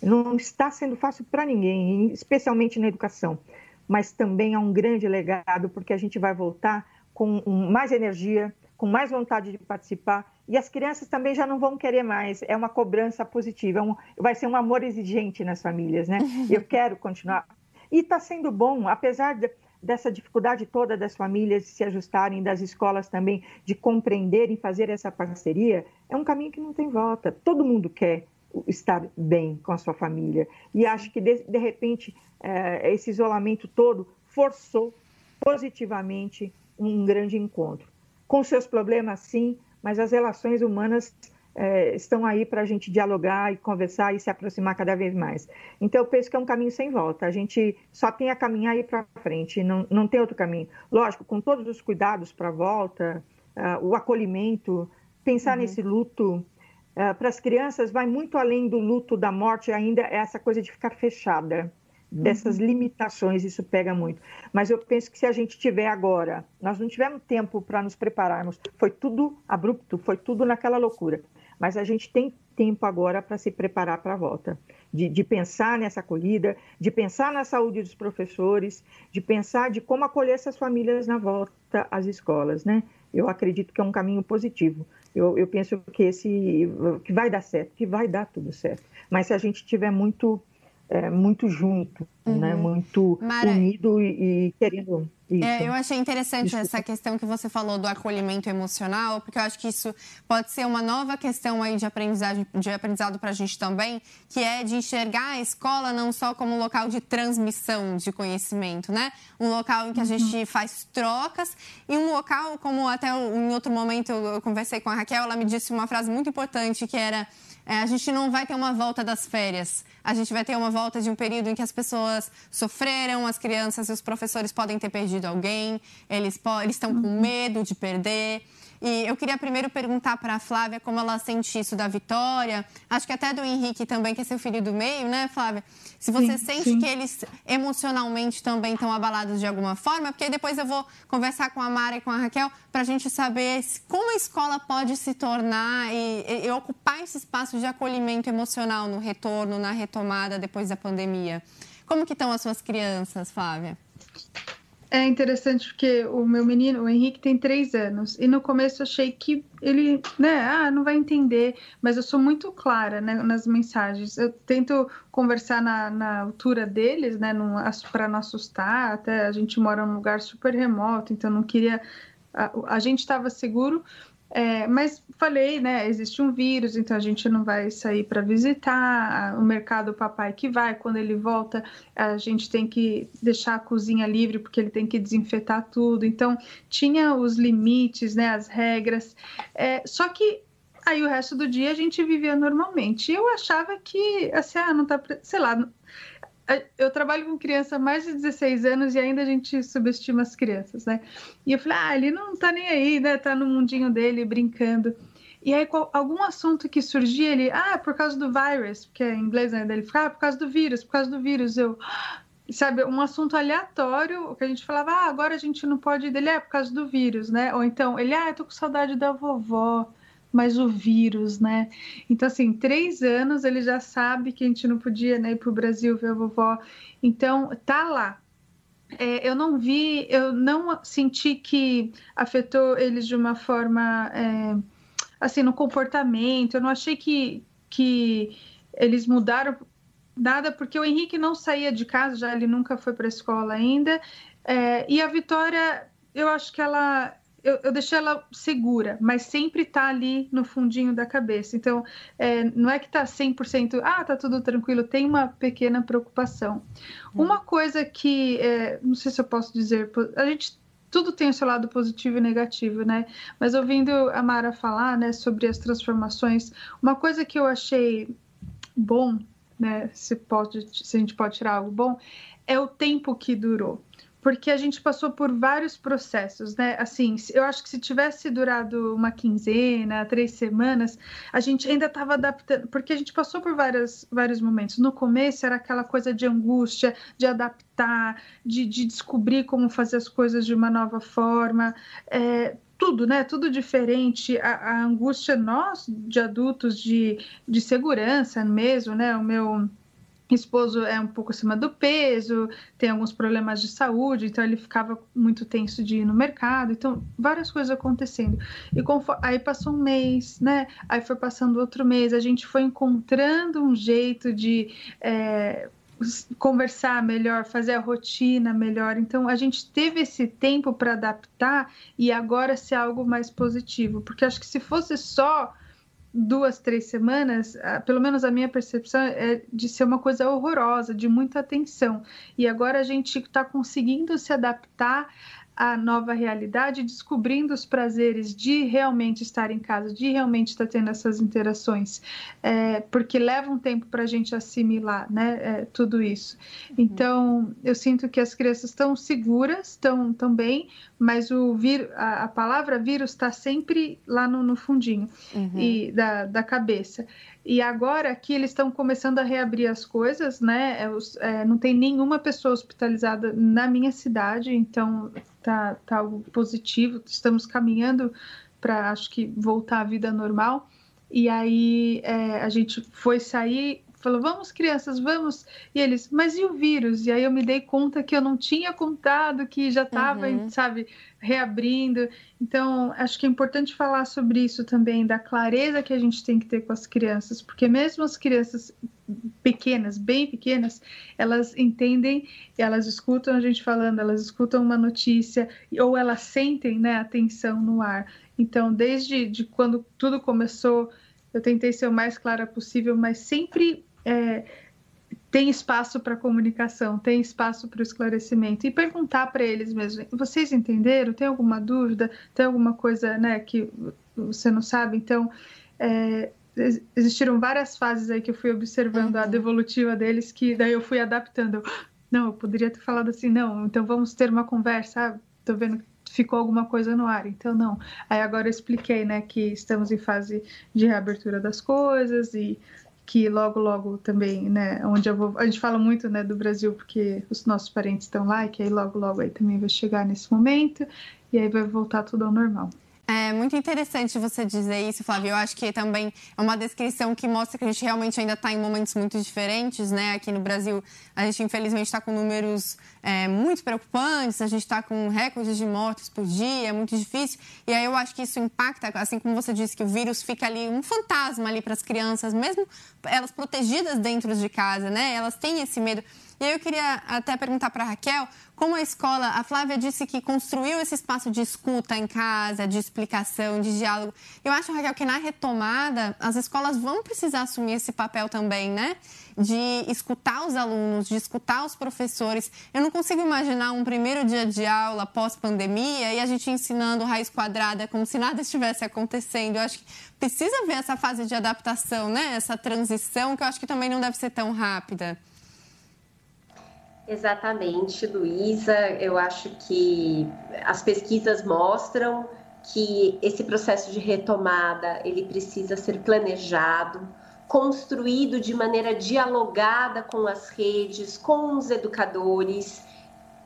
Não está sendo fácil para ninguém, especialmente na educação. Mas também é um grande legado, porque a gente vai voltar com mais energia, com mais vontade de participar. E as crianças também já não vão querer mais. É uma cobrança positiva. É um, vai ser um amor exigente nas famílias, né? [LAUGHS] Eu quero continuar. E está sendo bom, apesar de, dessa dificuldade toda das famílias se ajustarem, das escolas também, de compreenderem, fazer essa parceria, é um caminho que não tem volta. Todo mundo quer estar bem com a sua família. E acho que, de, de repente, é, esse isolamento todo forçou positivamente um grande encontro com seus problemas, sim, mas as relações humanas é, estão aí para a gente dialogar e conversar e se aproximar cada vez mais. Então, eu penso que é um caminho sem volta. A gente só tem a caminhar aí para frente, não, não tem outro caminho. Lógico, com todos os cuidados para a volta, uh, o acolhimento, pensar uhum. nesse luto. Uh, para as crianças, vai muito além do luto da morte, ainda é essa coisa de ficar fechada dessas uhum. limitações, isso pega muito. Mas eu penso que se a gente tiver agora, nós não tivemos tempo para nos prepararmos, foi tudo abrupto, foi tudo naquela loucura. Mas a gente tem tempo agora para se preparar para a volta, de, de, pensar nessa acolhida, de pensar na saúde dos professores, de pensar de como acolher essas famílias na volta às escolas, né? Eu acredito que é um caminho positivo. Eu, eu penso que esse que vai dar certo, que vai dar tudo certo. Mas se a gente tiver muito é, muito junto, né? uhum. né? muito Mara, unido e, e querendo. Isso. É, eu achei interessante Desculpa. essa questão que você falou do acolhimento emocional, porque eu acho que isso pode ser uma nova questão aí de aprendizagem, de aprendizado para a gente também, que é de enxergar a escola não só como um local de transmissão de conhecimento, né? Um local em que a gente uhum. faz trocas e um local, como até em outro momento eu conversei com a Raquel, ela me disse uma frase muito importante que era a gente não vai ter uma volta das férias. A gente vai ter uma volta de um período em que as pessoas sofreram, as crianças e os professores podem ter perdido alguém, eles, estão com medo de perder. E eu queria primeiro perguntar para a Flávia como ela sente isso da Vitória. Acho que até do Henrique também, que é seu filho do meio, né, Flávia? Se você sim, sente sim. que eles emocionalmente também estão abalados de alguma forma, porque depois eu vou conversar com a Mara e com a Raquel para a gente saber como a escola pode se tornar e, e ocupar esse espaço de acolhimento emocional no retorno, na retomada depois da pandemia. Como que estão as suas crianças, Flávia? É interessante porque o meu menino, o Henrique, tem três anos. E no começo eu achei que ele, né, ah, não vai entender. Mas eu sou muito clara né, nas mensagens. Eu tento conversar na, na altura deles, né, para não assustar. Até a gente mora num lugar super remoto, então não queria. A, a gente estava seguro, é, mas falei, né? Existe um vírus, então a gente não vai sair para visitar. O mercado, o papai que vai. Quando ele volta, a gente tem que deixar a cozinha livre porque ele tem que desinfetar tudo. Então tinha os limites, né? As regras. É, só que aí o resto do dia a gente vivia normalmente. Eu achava que, assim, ah, não tá, sei lá, eu trabalho com criança há mais de 16 anos e ainda a gente subestima as crianças, né? E eu falei, ah, ele não tá nem aí, né? Tá no mundinho dele brincando. E aí, algum assunto que surgia, ele, ah, por causa do vírus, porque é em inglês, né? Ele fala, ah, por causa do vírus, por causa do vírus. Eu, [GASPS] sabe, um assunto aleatório, que a gente falava, ah, agora a gente não pode dele, é por causa do vírus, né? Ou então, ele, ah, eu tô com saudade da vovó mas o vírus, né? Então, assim, três anos ele já sabe que a gente não podia né, ir para o Brasil ver a vovó. Então, tá lá. É, eu não vi, eu não senti que afetou eles de uma forma, é, assim, no comportamento. Eu não achei que, que eles mudaram nada, porque o Henrique não saía de casa, já ele nunca foi para a escola ainda. É, e a Vitória, eu acho que ela eu, eu deixei ela segura, mas sempre tá ali no fundinho da cabeça. Então, é, não é que tá 100%, ah, tá tudo tranquilo, tem uma pequena preocupação. Hum. Uma coisa que, é, não sei se eu posso dizer, a gente tudo tem o seu lado positivo e negativo, né? Mas ouvindo a Mara falar, né, sobre as transformações, uma coisa que eu achei bom, né, se pode, se a gente pode tirar algo bom, é o tempo que durou porque a gente passou por vários processos, né? Assim, eu acho que se tivesse durado uma quinzena, três semanas, a gente ainda estava adaptando, porque a gente passou por vários, vários momentos. No começo era aquela coisa de angústia, de adaptar, de, de descobrir como fazer as coisas de uma nova forma. É, tudo, né? Tudo diferente. A, a angústia, nós, de adultos, de, de segurança mesmo, né? O meu esposo é um pouco acima do peso, tem alguns problemas de saúde, então ele ficava muito tenso de ir no mercado, então várias coisas acontecendo. E conforme, aí passou um mês, né? Aí foi passando outro mês, a gente foi encontrando um jeito de é, conversar melhor, fazer a rotina melhor. Então a gente teve esse tempo para adaptar e agora ser algo mais positivo, porque acho que se fosse só duas, três semanas, pelo menos a minha percepção é de ser uma coisa horrorosa, de muita tensão. E agora a gente está conseguindo se adaptar a nova realidade, descobrindo os prazeres de realmente estar em casa, de realmente estar tendo essas interações, é, porque leva um tempo para a gente assimilar né, é, tudo isso. Uhum. Então, eu sinto que as crianças estão seguras, estão também, mas o vírus, a, a, palavra vírus está sempre lá no, no fundinho uhum. e da, da cabeça. E agora que eles estão começando a reabrir as coisas, né? É, é, não tem nenhuma pessoa hospitalizada na minha cidade, então tá, tá algo positivo. Estamos caminhando para, acho que, voltar à vida normal. E aí é, a gente foi sair falou: vamos, crianças, vamos. E eles, mas e o vírus? E aí eu me dei conta que eu não tinha contado, que já estava, uhum. sabe, reabrindo. Então, acho que é importante falar sobre isso também, da clareza que a gente tem que ter com as crianças, porque mesmo as crianças pequenas, bem pequenas, elas entendem, elas escutam a gente falando, elas escutam uma notícia, ou elas sentem né, a tensão no ar. Então, desde de quando tudo começou, eu tentei ser o mais clara possível, mas sempre é, tem espaço para comunicação, tem espaço para o esclarecimento e perguntar para eles mesmo: vocês entenderam? Tem alguma dúvida? Tem alguma coisa né, que você não sabe? Então, é, existiram várias fases aí que eu fui observando uhum. a devolutiva deles, que daí eu fui adaptando. Não, eu poderia ter falado assim, não, então vamos ter uma conversa. Estou vendo ficou alguma coisa no ar. Então, não. Aí agora eu expliquei, né, que estamos em fase de reabertura das coisas e que logo, logo também, né, onde eu vou, a gente fala muito, né, do Brasil porque os nossos parentes estão lá e que aí logo, logo aí também vai chegar nesse momento e aí vai voltar tudo ao normal. É muito interessante você dizer isso, Flávio. Eu acho que também é uma descrição que mostra que a gente realmente ainda está em momentos muito diferentes, né? Aqui no Brasil, a gente infelizmente está com números é, muito preocupantes, a gente está com recordes de mortes por dia, é muito difícil. E aí eu acho que isso impacta, assim como você disse, que o vírus fica ali, um fantasma ali para as crianças, mesmo elas protegidas dentro de casa, né? Elas têm esse medo. E aí eu queria até perguntar para a Raquel como a escola, a Flávia disse que construiu esse espaço de escuta em casa, de explicação, de diálogo. Eu acho, Raquel, que na retomada as escolas vão precisar assumir esse papel também, né? De escutar os alunos, de escutar os professores. Eu não consigo imaginar um primeiro dia de aula pós-pandemia e a gente ensinando raiz quadrada como se nada estivesse acontecendo. Eu acho que precisa ver essa fase de adaptação, né? Essa transição que eu acho que também não deve ser tão rápida. Exatamente, Luísa. Eu acho que as pesquisas mostram que esse processo de retomada ele precisa ser planejado, construído de maneira dialogada com as redes, com os educadores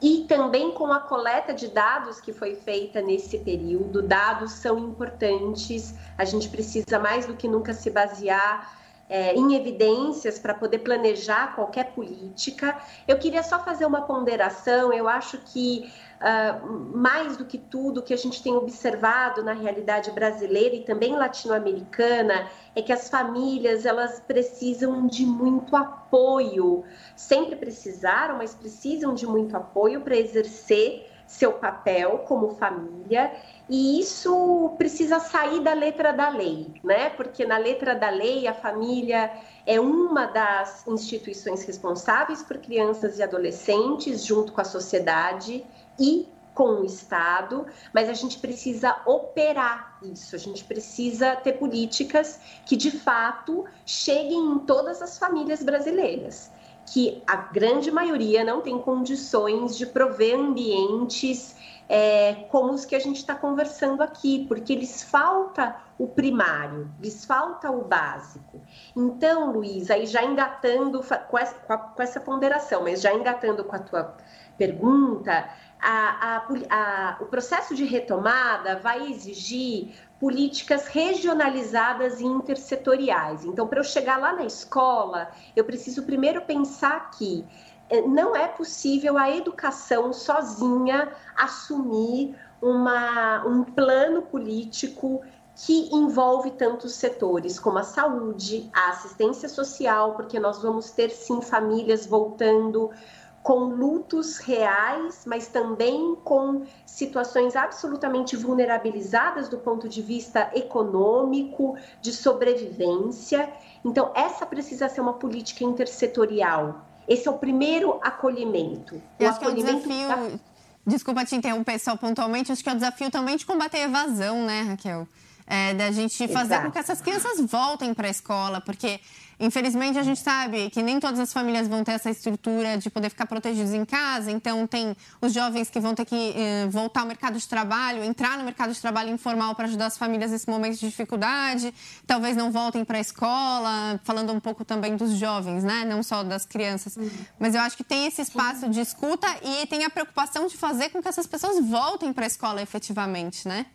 e também com a coleta de dados que foi feita nesse período. Dados são importantes, a gente precisa mais do que nunca se basear é, em evidências para poder planejar qualquer política. Eu queria só fazer uma ponderação. Eu acho que uh, mais do que tudo que a gente tem observado na realidade brasileira e também latino-americana é que as famílias elas precisam de muito apoio. Sempre precisaram, mas precisam de muito apoio para exercer seu papel como família e isso precisa sair da letra da lei, né? Porque na letra da lei a família é uma das instituições responsáveis por crianças e adolescentes junto com a sociedade e com o Estado, mas a gente precisa operar isso, a gente precisa ter políticas que de fato cheguem em todas as famílias brasileiras que a grande maioria não tem condições de prover ambientes é, como os que a gente está conversando aqui, porque lhes falta o primário, lhes falta o básico. Então, Luiz, aí já engatando com essa, com essa ponderação, mas já engatando com a tua pergunta, a, a, a, o processo de retomada vai exigir políticas regionalizadas e intersetoriais. Então, para eu chegar lá na escola, eu preciso primeiro pensar que eh, não é possível a educação sozinha assumir uma, um plano político que envolve tantos setores como a saúde, a assistência social, porque nós vamos ter sim famílias voltando com lutos reais, mas também com situações absolutamente vulnerabilizadas do ponto de vista econômico, de sobrevivência. Então, essa precisa ser uma política intersetorial. Esse é o primeiro acolhimento. Eu o acho acolhimento que é o desafio. Da... Desculpa te interromper só pontualmente, acho que é o desafio também de combater a evasão, né, Raquel? É, da gente fazer Exato. com que essas crianças voltem para a escola, porque Infelizmente, a gente sabe que nem todas as famílias vão ter essa estrutura de poder ficar protegidos em casa. Então, tem os jovens que vão ter que eh, voltar ao mercado de trabalho, entrar no mercado de trabalho informal para ajudar as famílias nesse momento de dificuldade. Talvez não voltem para a escola, falando um pouco também dos jovens, né? Não só das crianças. Uhum. Mas eu acho que tem esse espaço de escuta e tem a preocupação de fazer com que essas pessoas voltem para a escola efetivamente, né?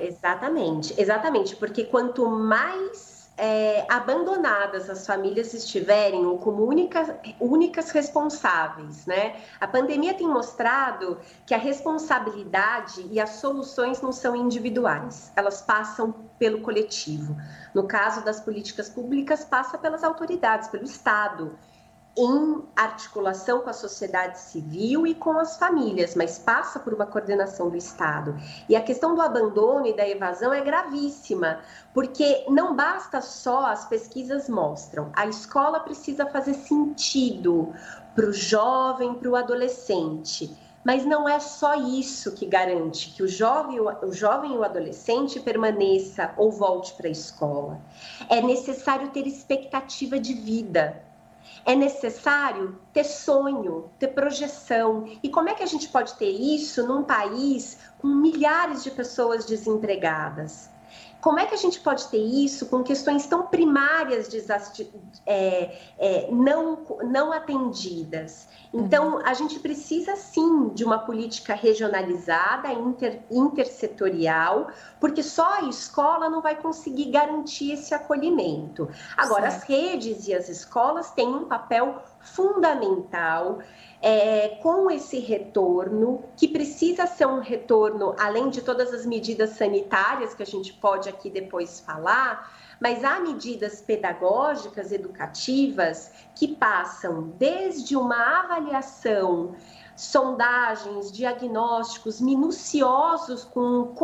Exatamente, exatamente, porque quanto mais é, abandonadas as famílias estiverem ou como únicas, únicas responsáveis, né? A pandemia tem mostrado que a responsabilidade e as soluções não são individuais, elas passam pelo coletivo. No caso das políticas públicas, passa pelas autoridades, pelo Estado, em articulação com a sociedade civil e com as famílias, mas passa por uma coordenação do Estado. E a questão do abandono e da evasão é gravíssima, porque não basta só, as pesquisas mostram, a escola precisa fazer sentido para o jovem, para o adolescente. Mas não é só isso que garante que o jovem, o jovem e o adolescente permaneça ou volte para a escola. É necessário ter expectativa de vida é necessário ter sonho, ter projeção. E como é que a gente pode ter isso num país com milhares de pessoas desempregadas? Como é que a gente pode ter isso com questões tão primárias é, é, não, não atendidas? Então, uhum. a gente precisa sim de uma política regionalizada, inter, intersetorial, porque só a escola não vai conseguir garantir esse acolhimento. Agora, certo. as redes e as escolas têm um papel fundamental é, com esse retorno, que precisa ser um retorno, além de todas as medidas sanitárias que a gente pode aqui depois falar, mas há medidas pedagógicas, educativas, que passam desde uma avaliação, sondagens, diagnósticos minuciosos com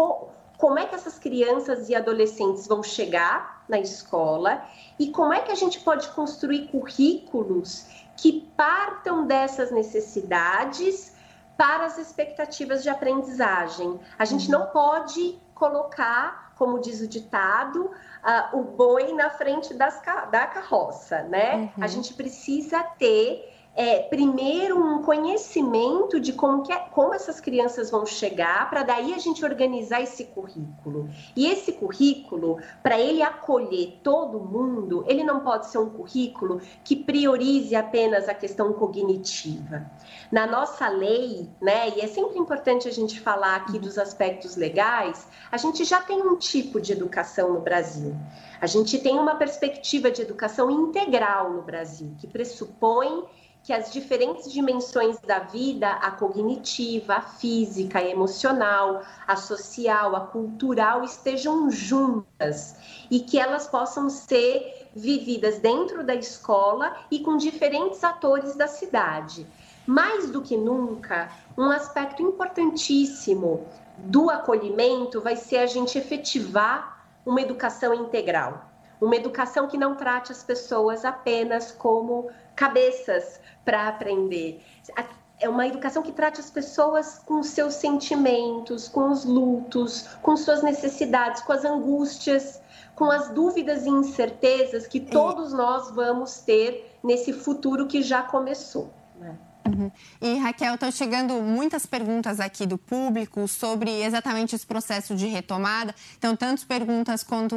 como é que essas crianças e adolescentes vão chegar na escola e como é que a gente pode construir currículos que partam dessas necessidades para as expectativas de aprendizagem. A gente não pode colocar, como diz o ditado, uh, o boi na frente das, da carroça, né? Uhum. A gente precisa ter é, primeiro um conhecimento de como, que como essas crianças vão chegar, para daí a gente organizar esse currículo. E esse currículo, para ele acolher todo mundo, ele não pode ser um currículo que priorize apenas a questão cognitiva. Na nossa lei, né, e é sempre importante a gente falar aqui dos aspectos legais, a gente já tem um tipo de educação no Brasil. A gente tem uma perspectiva de educação integral no Brasil, que pressupõe que as diferentes dimensões da vida, a cognitiva, a física, a emocional, a social, a cultural, estejam juntas e que elas possam ser vividas dentro da escola e com diferentes atores da cidade. Mais do que nunca, um aspecto importantíssimo do acolhimento vai ser a gente efetivar uma educação integral. Uma educação que não trate as pessoas apenas como cabeças para aprender. É uma educação que trate as pessoas com seus sentimentos, com os lutos, com suas necessidades, com as angústias, com as dúvidas e incertezas que todos nós vamos ter nesse futuro que já começou. Né? Uhum. E Raquel, estão chegando muitas perguntas aqui do público sobre exatamente esse processo de retomada. Então, tantas perguntas quanto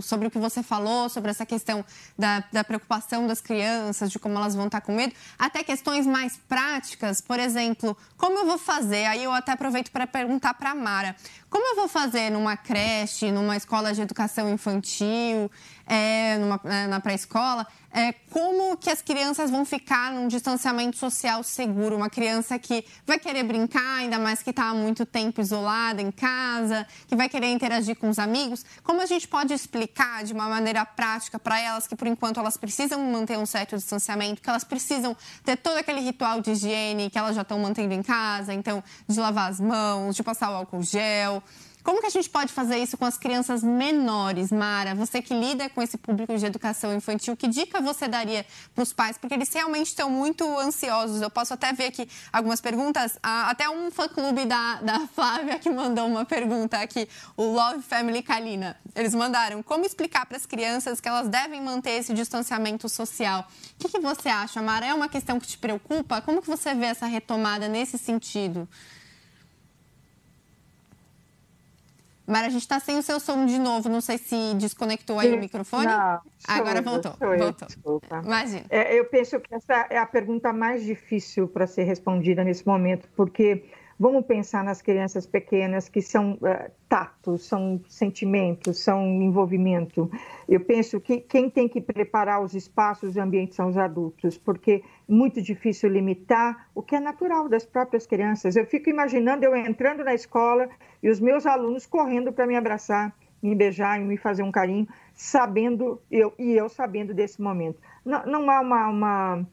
sobre o que você falou, sobre essa questão da, da preocupação das crianças, de como elas vão estar com medo, até questões mais práticas, por exemplo, como eu vou fazer? Aí eu até aproveito para perguntar para a Mara. Como eu vou fazer numa creche, numa escola de educação infantil, é, numa, é, na pré-escola, é, como que as crianças vão ficar num distanciamento social seguro? Uma criança que vai querer brincar, ainda mais que está há muito tempo isolada em casa, que vai querer interagir com os amigos. Como a gente pode explicar de uma maneira prática para elas que, por enquanto, elas precisam manter um certo distanciamento, que elas precisam ter todo aquele ritual de higiene que elas já estão mantendo em casa, então, de lavar as mãos, de passar o álcool gel. Como que a gente pode fazer isso com as crianças menores, Mara? Você que lida com esse público de educação infantil, que dica você daria para os pais? Porque eles realmente estão muito ansiosos. Eu posso até ver aqui algumas perguntas. Até um fã-clube da, da [LAUGHS] Flávia que mandou uma pergunta aqui, o Love Family Kalina. Eles mandaram como explicar para as crianças que elas devem manter esse distanciamento social. O que, que você acha, Mara? É uma questão que te preocupa? Como que você vê essa retomada nesse sentido? Mara, a gente está sem o seu som de novo. Não sei se desconectou aí Sim, o microfone. Não, Agora voltou. Eu, voltou. Desculpa. Imagina. É, eu penso que essa é a pergunta mais difícil para ser respondida nesse momento, porque Vamos pensar nas crianças pequenas que são uh, tatos, são sentimentos, são envolvimento. Eu penso que quem tem que preparar os espaços e ambientes são os adultos, porque é muito difícil limitar o que é natural das próprias crianças. Eu fico imaginando eu entrando na escola e os meus alunos correndo para me abraçar, me beijar e me fazer um carinho, sabendo eu e eu sabendo desse momento. Não, não há uma, uma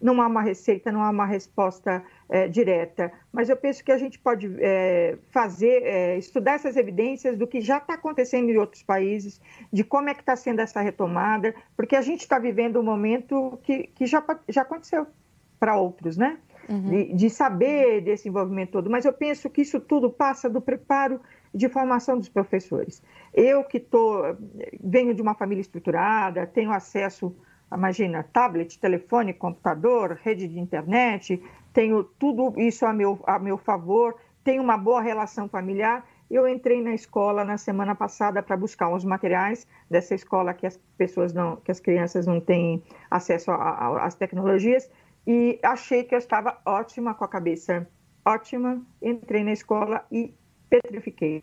não há uma receita, não há uma resposta é, direta, mas eu penso que a gente pode é, fazer, é, estudar essas evidências do que já está acontecendo em outros países, de como é que está sendo essa retomada, porque a gente está vivendo um momento que, que já, já aconteceu para outros, né? Uhum. De, de saber desse envolvimento todo, mas eu penso que isso tudo passa do preparo de formação dos professores. Eu que tô, venho de uma família estruturada, tenho acesso imagina, tablet, telefone, computador, rede de internet, tenho tudo isso a meu, a meu favor, tenho uma boa relação familiar. Eu entrei na escola na semana passada para buscar uns materiais dessa escola que as pessoas não, que as crianças não têm acesso às tecnologias e achei que eu estava ótima com a cabeça ótima. Entrei na escola e petrifiquei,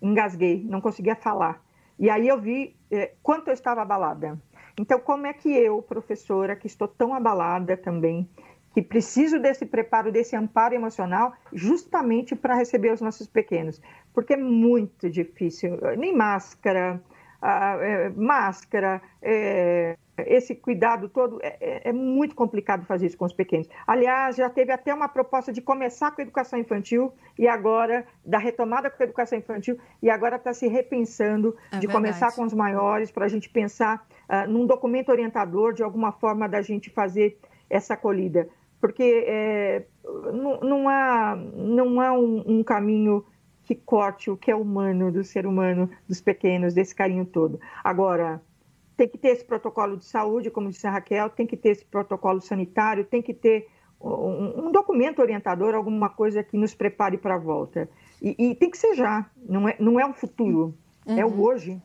engasguei, não conseguia falar. E aí eu vi é, quanto eu estava abalada. Então, como é que eu, professora, que estou tão abalada também, que preciso desse preparo, desse amparo emocional, justamente para receber os nossos pequenos, porque é muito difícil, nem máscara, ah, é, máscara, é, esse cuidado todo, é, é, é, muito complicado fazer isso com os pequenos. Aliás, já teve até uma proposta de começar com a educação infantil e agora, da retomada com a educação infantil, e agora está se repensando é de verdade. começar com os maiores, para a gente pensar uh, num documento orientador, de alguma forma da gente fazer essa acolhida porque é, não, não, há, não há um, um, caminho que corte o que é humano do ser humano, dos pequenos, desse carinho todo. Agora, tem que ter esse protocolo de saúde, como disse a Raquel, tem que ter esse protocolo sanitário, tem que ter um, um documento orientador, alguma coisa que nos prepare para a volta. E, e, tem que ser já, não é, não é um futuro, uhum. é o uhum. hoje.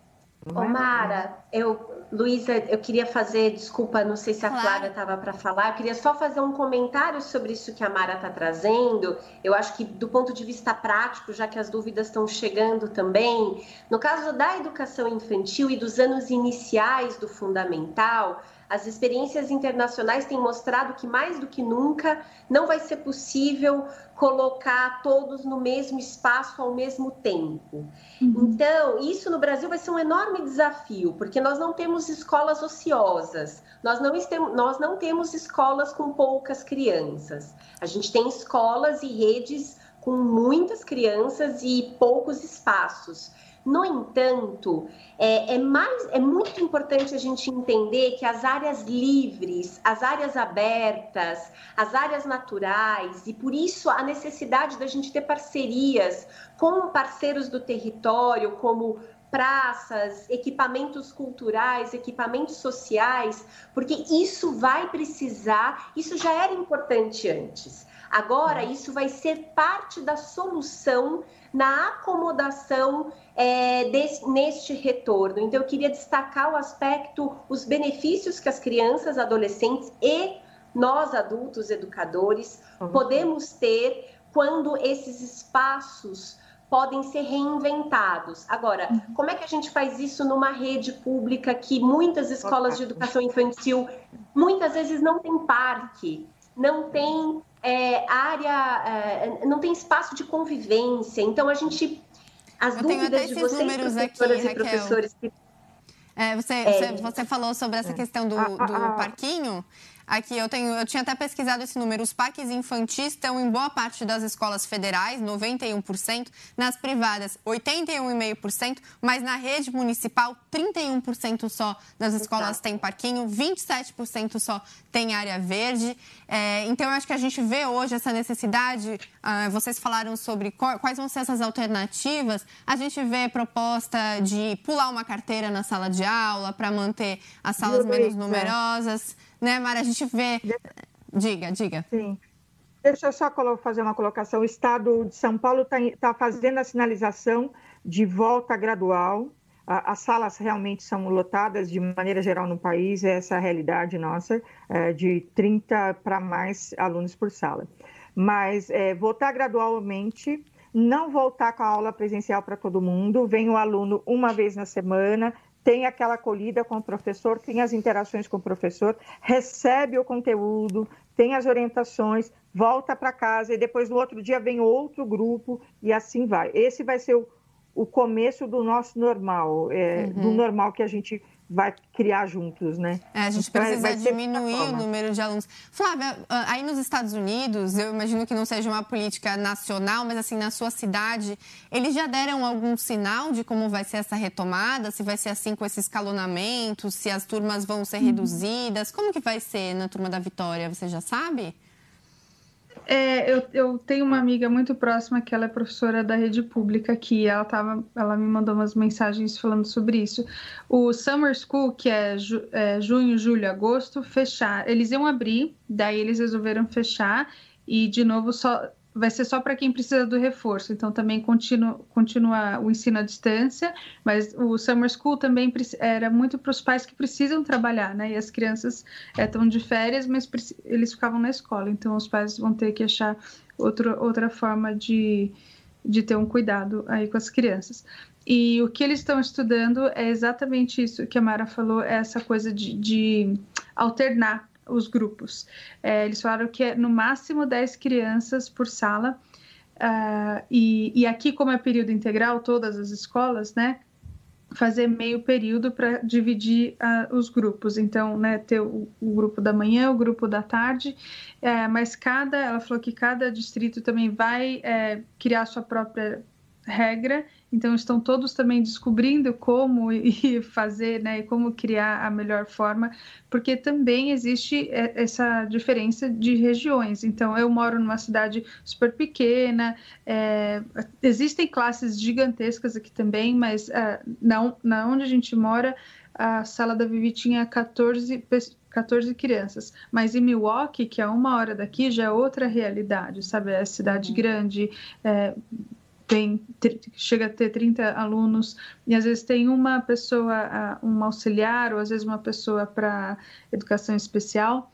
Ô, Mara, eu, Luísa, eu queria fazer, desculpa, não sei se a claro. Flávia estava para falar, eu queria só fazer um comentário sobre isso que a Mara está trazendo. Eu acho que, do ponto de vista prático, já que as dúvidas estão chegando também, no caso da educação infantil e dos anos iniciais do fundamental, as experiências internacionais têm mostrado que mais do que nunca não vai ser possível colocar todos no mesmo espaço ao mesmo tempo. Uhum. Então, isso no Brasil vai ser um enorme desafio, porque nós não temos escolas ociosas, nós não, estemos, nós não temos escolas com poucas crianças. A gente tem escolas e redes com muitas crianças e poucos espaços. No entanto, é, é, mais, é muito importante a gente entender que as áreas livres, as áreas abertas, as áreas naturais, e por isso a necessidade da gente ter parcerias com parceiros do território, como praças, equipamentos culturais, equipamentos sociais, porque isso vai precisar, isso já era importante antes. Agora, isso vai ser parte da solução na acomodação é, desse, neste retorno. Então, eu queria destacar o aspecto, os benefícios que as crianças, adolescentes e nós, adultos, educadores, uhum. podemos ter quando esses espaços podem ser reinventados. Agora, uhum. como é que a gente faz isso numa rede pública que muitas escolas de educação infantil muitas vezes não tem parque, não tem é, área, é, não tem espaço de convivência. Então a gente, as Eu dúvidas de vocês, professoras aqui, e professores que é, você, é. Você, você, falou sobre essa é. questão do, ah, ah, do ah, parquinho. Aqui eu tenho, eu tinha até pesquisado esse número. Os parques infantis estão em boa parte das escolas federais, 91%, nas privadas, 81,5%, mas na rede municipal, 31% só das escolas têm parquinho, 27% só tem área verde. É, então eu acho que a gente vê hoje essa necessidade. Ah, vocês falaram sobre quais vão ser essas alternativas. A gente vê proposta de pular uma carteira na sala de aula para manter as salas menos numerosas né, Mara? A gente vê. Diga, diga. Sim. Deixa eu só fazer uma colocação. O Estado de São Paulo está tá fazendo a sinalização de volta gradual. As salas realmente são lotadas de maneira geral no país, essa é a realidade nossa, é, de 30 para mais alunos por sala. Mas é, voltar gradualmente, não voltar com a aula presencial para todo mundo, vem o aluno uma vez na semana, tem aquela acolhida com o professor, tem as interações com o professor, recebe o conteúdo, tem as orientações, volta para casa e depois no outro dia vem outro grupo e assim vai. Esse vai ser o, o começo do nosso normal, é, uhum. do normal que a gente vai criar juntos, né? É, a gente então, precisa vai, vai diminuir o número de alunos. Flávia, ah, aí nos Estados Unidos, eu imagino que não seja uma política nacional, mas assim, na sua cidade, eles já deram algum sinal de como vai ser essa retomada? Se vai ser assim com esse escalonamento, se as turmas vão ser uhum. reduzidas? Como que vai ser na turma da Vitória? Você já sabe? É, eu, eu tenho uma amiga muito próxima que ela é professora da rede pública aqui. Ela, tava, ela me mandou umas mensagens falando sobre isso. O Summer School, que é, ju, é junho, julho, agosto, fechar. Eles iam abrir, daí eles resolveram fechar e de novo só vai ser só para quem precisa do reforço. Então, também continua, continua o ensino à distância, mas o Summer School também era muito para os pais que precisam trabalhar, né? E as crianças estão é, de férias, mas eles ficavam na escola. Então, os pais vão ter que achar outro, outra forma de, de ter um cuidado aí com as crianças. E o que eles estão estudando é exatamente isso que a Mara falou, é essa coisa de, de alternar os grupos. É, eles falaram que é no máximo 10 crianças por sala. Uh, e, e, aqui, como é período integral, todas as escolas, né? Fazer meio período para dividir uh, os grupos. Então, né, ter o, o, grupo da manhã, o grupo da tarde, é, mas cada, ela falou que cada distrito também vai é, criar sua própria regra então estão todos também descobrindo como [LAUGHS] e fazer, né, e como criar a melhor forma, porque também existe essa diferença de regiões. Então eu moro numa cidade super pequena, é, existem classes gigantescas aqui também, mas é, na, na onde a gente mora a sala da Vivi tinha 14 14 crianças. Mas em Milwaukee, que é uma hora daqui, já é outra realidade, sabe? É cidade uhum. grande, é, tem chega a ter 30 alunos e às vezes tem uma pessoa, um auxiliar ou às vezes uma pessoa para educação especial.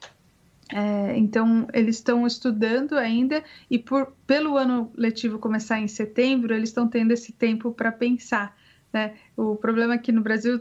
É, então eles estão estudando ainda e por pelo ano letivo começar em setembro eles estão tendo esse tempo para pensar. Né? O problema aqui no Brasil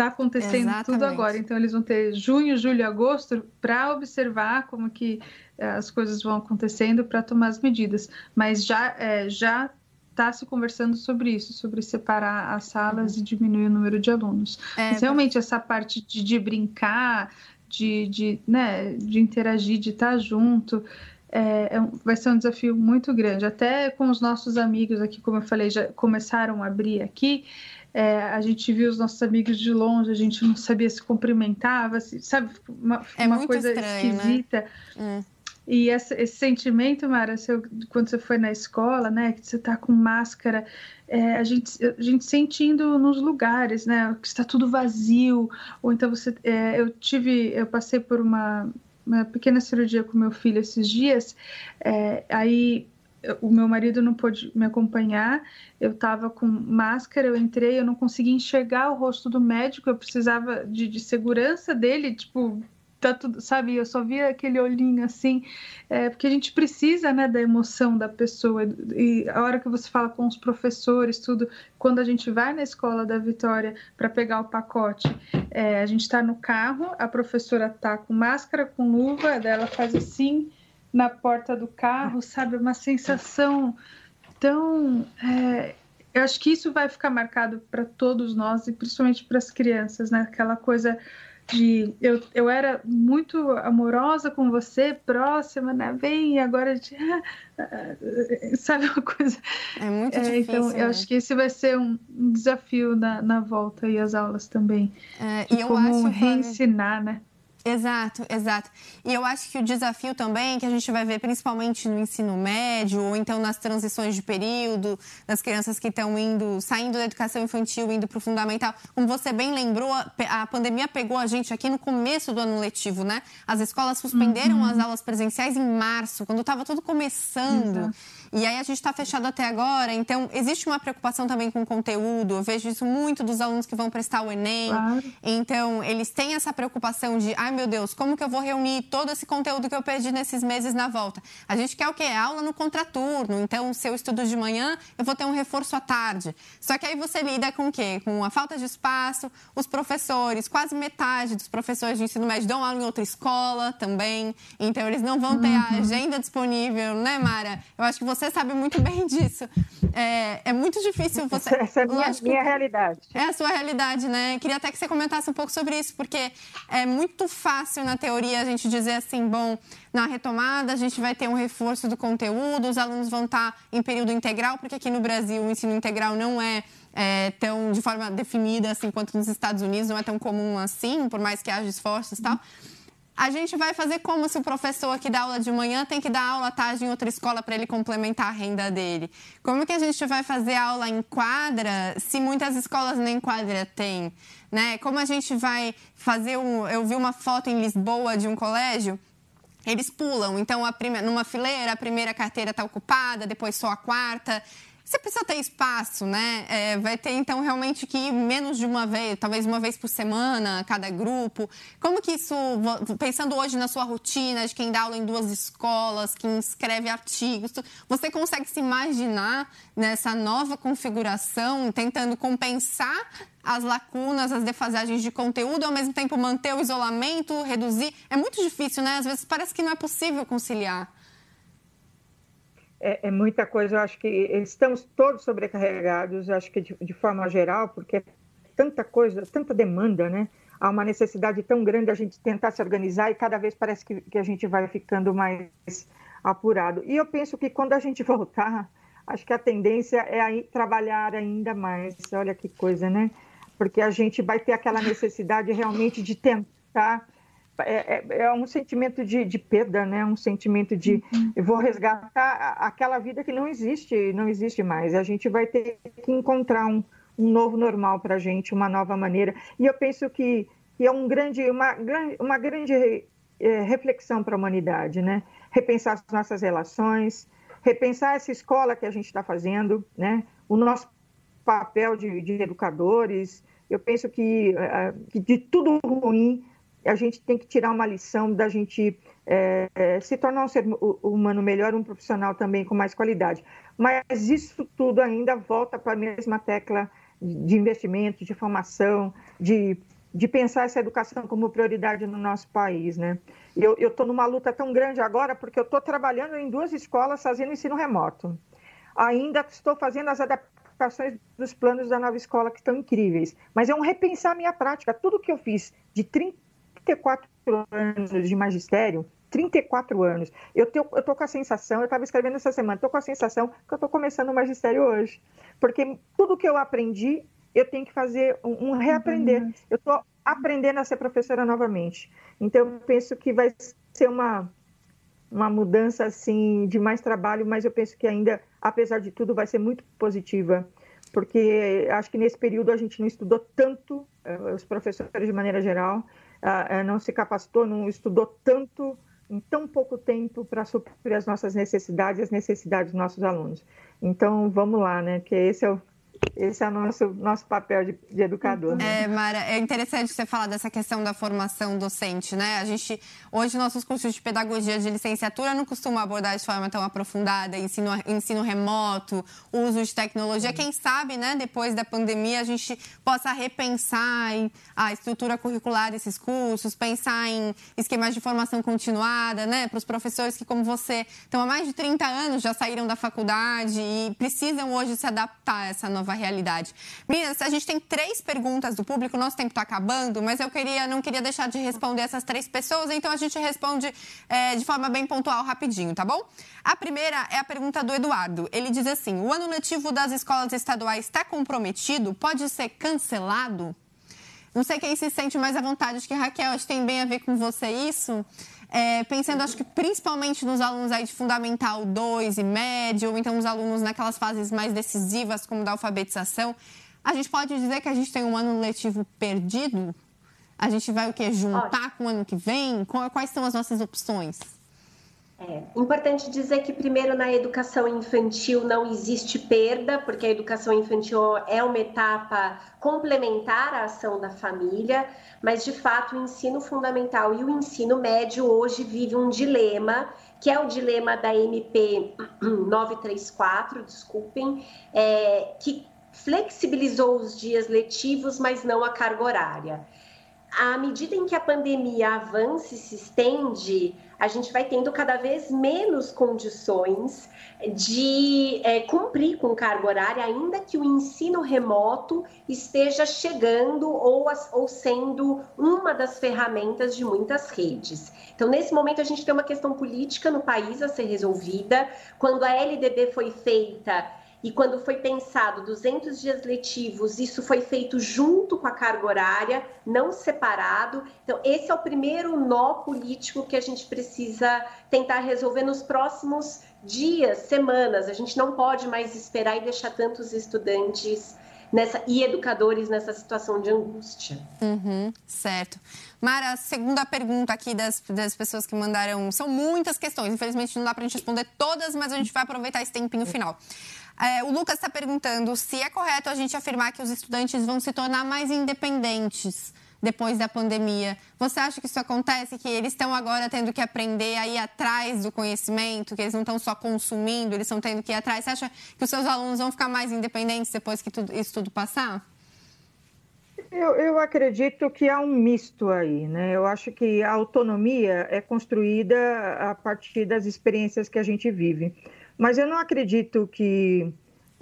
está tá acontecendo Exatamente. tudo agora. Então eles vão ter junho, julho, agosto para observar como que as coisas vão acontecendo para tomar as medidas. Mas já é, já está se conversando sobre isso, sobre separar as salas uhum. e diminuir o número de alunos. É, Mas realmente essa parte de, de brincar, de, de, né, de interagir, de estar junto, é, é, vai ser um desafio muito grande. Até com os nossos amigos aqui, como eu falei, já começaram a abrir aqui. É, a gente viu os nossos amigos de longe, a gente não sabia se cumprimentava, sabe? Uma, é uma coisa estranho, né? esquisita. Né? E esse, esse sentimento, Mara, seu, quando você foi na escola, né, que você está com máscara, é, a, gente, a gente sentindo nos lugares, né, que está tudo vazio, ou então você, é, eu tive, eu passei por uma, uma pequena cirurgia com meu filho esses dias, é, aí o meu marido não pôde me acompanhar, eu estava com máscara, eu entrei, eu não conseguia enxergar o rosto do médico, eu precisava de, de segurança dele, tipo, tá tudo, sabe? Eu só via aquele olhinho assim, é, porque a gente precisa, né, da emoção da pessoa. E a hora que você fala com os professores, tudo, quando a gente vai na escola da Vitória para pegar o pacote, é, a gente está no carro, a professora tá com máscara, com luva, dela faz assim na porta do carro, sabe? Uma sensação tão. É, eu acho que isso vai ficar marcado para todos nós e principalmente para as crianças, né? Aquela coisa de eu, eu era muito amorosa com você, próxima, né? Vem, agora de, [LAUGHS] sabe uma coisa. É muito é, difícil. Então, né? eu acho que esse vai ser um desafio na, na volta e as aulas também. É, e eu como acho, reensinar, né? Exato, exato. E eu acho que o desafio também que a gente vai ver principalmente no ensino médio ou então nas transições de período, das crianças que estão indo, saindo da educação infantil, indo para o fundamental. Como você bem lembrou, a pandemia pegou a gente aqui no começo do ano letivo, né? As escolas suspenderam uhum. as aulas presenciais em março, quando estava tudo começando. Exato. E aí a gente está fechado até agora, então existe uma preocupação também com o conteúdo. Eu vejo isso muito dos alunos que vão prestar o Enem. Claro. Então, eles têm essa preocupação de, ai meu Deus, como que eu vou reunir todo esse conteúdo que eu perdi nesses meses na volta? A gente quer o quê? Aula no contraturno. Então, se eu estudo de manhã, eu vou ter um reforço à tarde. Só que aí você lida com o quê? Com a falta de espaço, os professores, quase metade dos professores de ensino médio dão aula em outra escola também. Então, eles não vão ter uhum. a agenda disponível, né, Mara? Eu acho que você você sabe muito bem [LAUGHS] disso. É, é muito difícil você. Essa é a minha, Lógico, minha realidade. É a sua realidade, né? Queria até que você comentasse um pouco sobre isso, porque é muito fácil na teoria a gente dizer assim, bom, na retomada a gente vai ter um reforço do conteúdo, os alunos vão estar em período integral, porque aqui no Brasil o ensino integral não é é, tão de forma definida assim quanto nos Estados Unidos, não é tão comum assim, por mais que haja esforços e tal. A gente vai fazer como se o professor que dá aula de manhã tem que dar aula à tarde em outra escola para ele complementar a renda dele? Como que a gente vai fazer aula em quadra se muitas escolas nem quadra têm? Né? Como a gente vai fazer um... Eu vi uma foto em Lisboa de um colégio eles pulam. Então, prime... numa fileira, a primeira carteira está ocupada, depois só a quarta. Você precisa ter espaço, né? É, vai ter, então, realmente que ir menos de uma vez, talvez uma vez por semana, cada grupo. Como que isso, pensando hoje na sua rotina, de quem dá aula em duas escolas, quem escreve artigos, você consegue se imaginar nessa nova configuração, tentando compensar as lacunas, as defasagens de conteúdo, ao mesmo tempo manter o isolamento, reduzir? É muito difícil, né? Às vezes parece que não é possível conciliar é, é, muita coisa. Eu acho que estamos todos sobrecarregados, acho que de, de, forma geral, porque é tanta coisa, tanta demanda, né? Há uma necessidade tão grande a gente tentar se organizar e cada vez parece que, que a gente vai ficando mais apurado. E eu penso que quando a gente [LAUGHS] voltar, acho que a tendência é aí trabalhar ainda mais. Olha que coisa, né? Porque a gente vai ter aquela necessidade realmente de tentar é, é, é um sentimento de, de, perda, né? Um sentimento de uhum. eu vou resgatar aquela vida que não existe, não existe mais. A gente vai ter que encontrar um, um novo normal para a gente, uma nova maneira. E eu penso que, que é um grande, uma, uma grande é, reflexão para a humanidade, né? Repensar as nossas relações, repensar essa escola que a gente está fazendo, né? O nosso papel de, de educadores. Eu penso que, é, que de tudo ruim a gente tem que tirar uma lição da gente é, é, se tornar um ser humano melhor, um profissional também com mais qualidade. Mas isso tudo ainda volta para a mesma tecla de investimento, de formação, de, de pensar essa educação como prioridade no nosso país, né? Eu estou numa luta tão grande agora porque eu estou trabalhando em duas escolas fazendo ensino remoto. Ainda estou fazendo as adaptações dos planos da nova escola que estão incríveis, mas é um repensar a minha prática. Tudo que eu fiz de 30 34 anos de magistério, 34 anos. Eu, tenho, eu tô com a sensação, eu estava escrevendo essa semana, estou com a sensação que eu estou começando o magistério hoje. Porque tudo que eu aprendi, eu tenho que fazer um, um reaprender. Uhum. Eu estou aprendendo a ser professora novamente. Então, eu penso que vai ser uma, uma mudança assim de mais trabalho, mas eu penso que ainda, apesar de tudo, vai ser muito positiva. Porque acho que nesse período a gente não estudou tanto, eh, os professores de maneira geral, uh, não se capacitou, não estudou tanto em tão pouco tempo para suprir as nossas necessidades, as necessidades dos nossos alunos. Então, vamos lá, né? Que esse é o, esse é o nosso, nosso papel de, de educador. Né? É, Mara, é interessante você falar dessa questão da formação docente, né? A gente, hoje, nossos cursos de pedagogia de licenciatura não costumam abordar de forma tão aprofundada ensino, ensino remoto, uso de tecnologia. Quem sabe, né, depois da pandemia, a gente possa repensar a estrutura curricular desses cursos, pensar em esquemas de formação continuada, né, para os professores que, como você, estão há mais de 30 anos, já saíram da faculdade e precisam hoje se adaptar a essa nova nova realidade. Meninas, a gente tem três perguntas do público, nosso tempo está acabando, mas eu queria, não queria deixar de responder essas três pessoas, então a gente responde é, de forma bem pontual, rapidinho, tá bom? A primeira é a pergunta do Eduardo. Ele diz assim: o ano letivo das escolas estaduais está comprometido? Pode ser cancelado? Não sei quem se sente mais à vontade, que Raquel, acho que tem bem a ver com você isso. É, pensando, acho que principalmente nos alunos aí de Fundamental 2 e médio, ou então os alunos naquelas fases mais decisivas, como da alfabetização, a gente pode dizer que a gente tem um ano letivo perdido? A gente vai o quê? Juntar com o ano que vem? Quais são as nossas opções? É importante dizer que, primeiro, na educação infantil não existe perda, porque a educação infantil é uma etapa complementar à ação da família, mas, de fato, o ensino fundamental e o ensino médio hoje vive um dilema, que é o dilema da MP 934, desculpem, é, que flexibilizou os dias letivos, mas não a carga horária. À medida em que a pandemia avança e se estende, a gente vai tendo cada vez menos condições de é, cumprir com carga horária, ainda que o ensino remoto esteja chegando ou, ou sendo uma das ferramentas de muitas redes. Então, nesse momento, a gente tem uma questão política no país a ser resolvida. Quando a LDB foi feita, e quando foi pensado 200 dias letivos, isso foi feito junto com a carga horária, não separado. Então, esse é o primeiro nó político que a gente precisa tentar resolver nos próximos dias, semanas. A gente não pode mais esperar e deixar tantos estudantes nessa, e educadores nessa situação de angústia. Uhum, certo. Mara, segunda pergunta aqui das, das pessoas que mandaram. São muitas questões, infelizmente não dá para a gente responder todas, mas a gente vai aproveitar esse tempinho final. É, o Lucas está perguntando se é correto a gente afirmar que os estudantes vão se tornar mais independentes depois da pandemia. Você acha que isso acontece? Que eles estão agora tendo que aprender a ir atrás do conhecimento, que eles não estão só consumindo, eles estão tendo que ir atrás? Você acha que os seus alunos vão ficar mais independentes depois que tudo, isso tudo passar? Eu, eu, acredito que há um misto aí, né? Eu acho que a autonomia é construída a partir das experiências que a gente vive. Mas eu não acredito que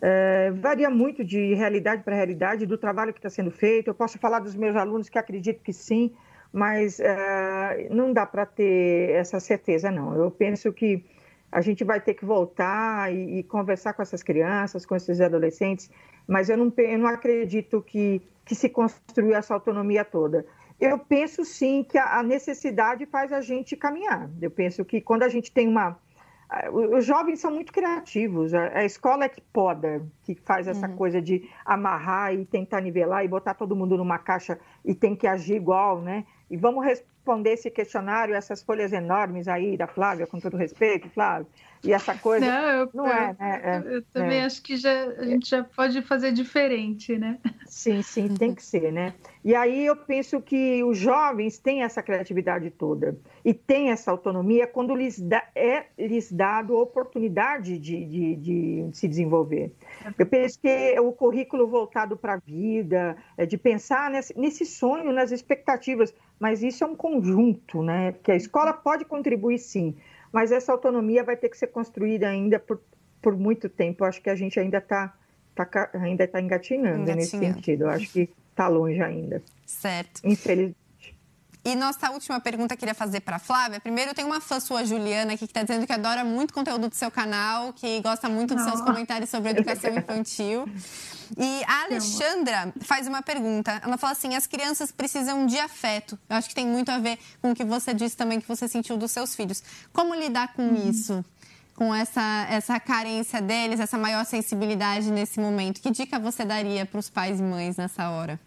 é, varia muito de realidade para realidade do trabalho que está sendo feito. Eu posso falar dos meus alunos que acredito que sim, mas é, não dá para ter essa certeza, não. Eu penso que a gente vai ter que voltar e, e, conversar com essas crianças, com esses adolescentes, mas eu não, eu não acredito que, que se construiu essa autonomia toda. Eu penso sim que a, a necessidade faz a gente caminhar. Eu penso que quando a gente tem uma os jovens são muito criativos. A, escola é que poda, que faz essa uhum. coisa de amarrar e tentar nivelar e botar todo mundo numa caixa e tem que agir igual, né? E vamos responder esse questionário, essas folhas enormes aí da Flávia, com todo respeito, Flávia e essa coisa. Não, eu, não é, né? É, eu também é. acho que já, a gente já pode fazer diferente, né? Sim, sim, tem que ser, né? E aí eu penso que os jovens têm essa criatividade toda e têm essa autonomia quando lhes dá, é lhes dado a oportunidade de, de, de se desenvolver. Eu penso que o currículo voltado para a vida, é de pensar nesse, nesse sonho, nas expectativas, mas isso é um conjunto, né? Que a escola pode contribuir sim, mas essa autonomia vai ter que ser construída ainda por, por muito tempo. Eu acho que a gente ainda está tá, ainda tá engatinhando, engatinhando nesse sentido. Eu acho que está longe ainda. Certo. Infelizmente. E nossa última pergunta eu queria fazer para Flávia. Primeiro, tem uma fã sua, Juliana, aqui, que está dizendo que adora muito conteúdo do seu canal, que gosta muito dos seus comentários sobre educação [LAUGHS] infantil. E a Alexandra faz uma pergunta. Ela fala assim: as crianças precisam de afeto. Eu acho que tem muito a ver com o que você disse também que você sentiu dos seus filhos. Como lidar com uhum. isso? Com essa, essa carência deles, essa maior sensibilidade nesse momento? Que dica você daria para os pais e mães nessa hora?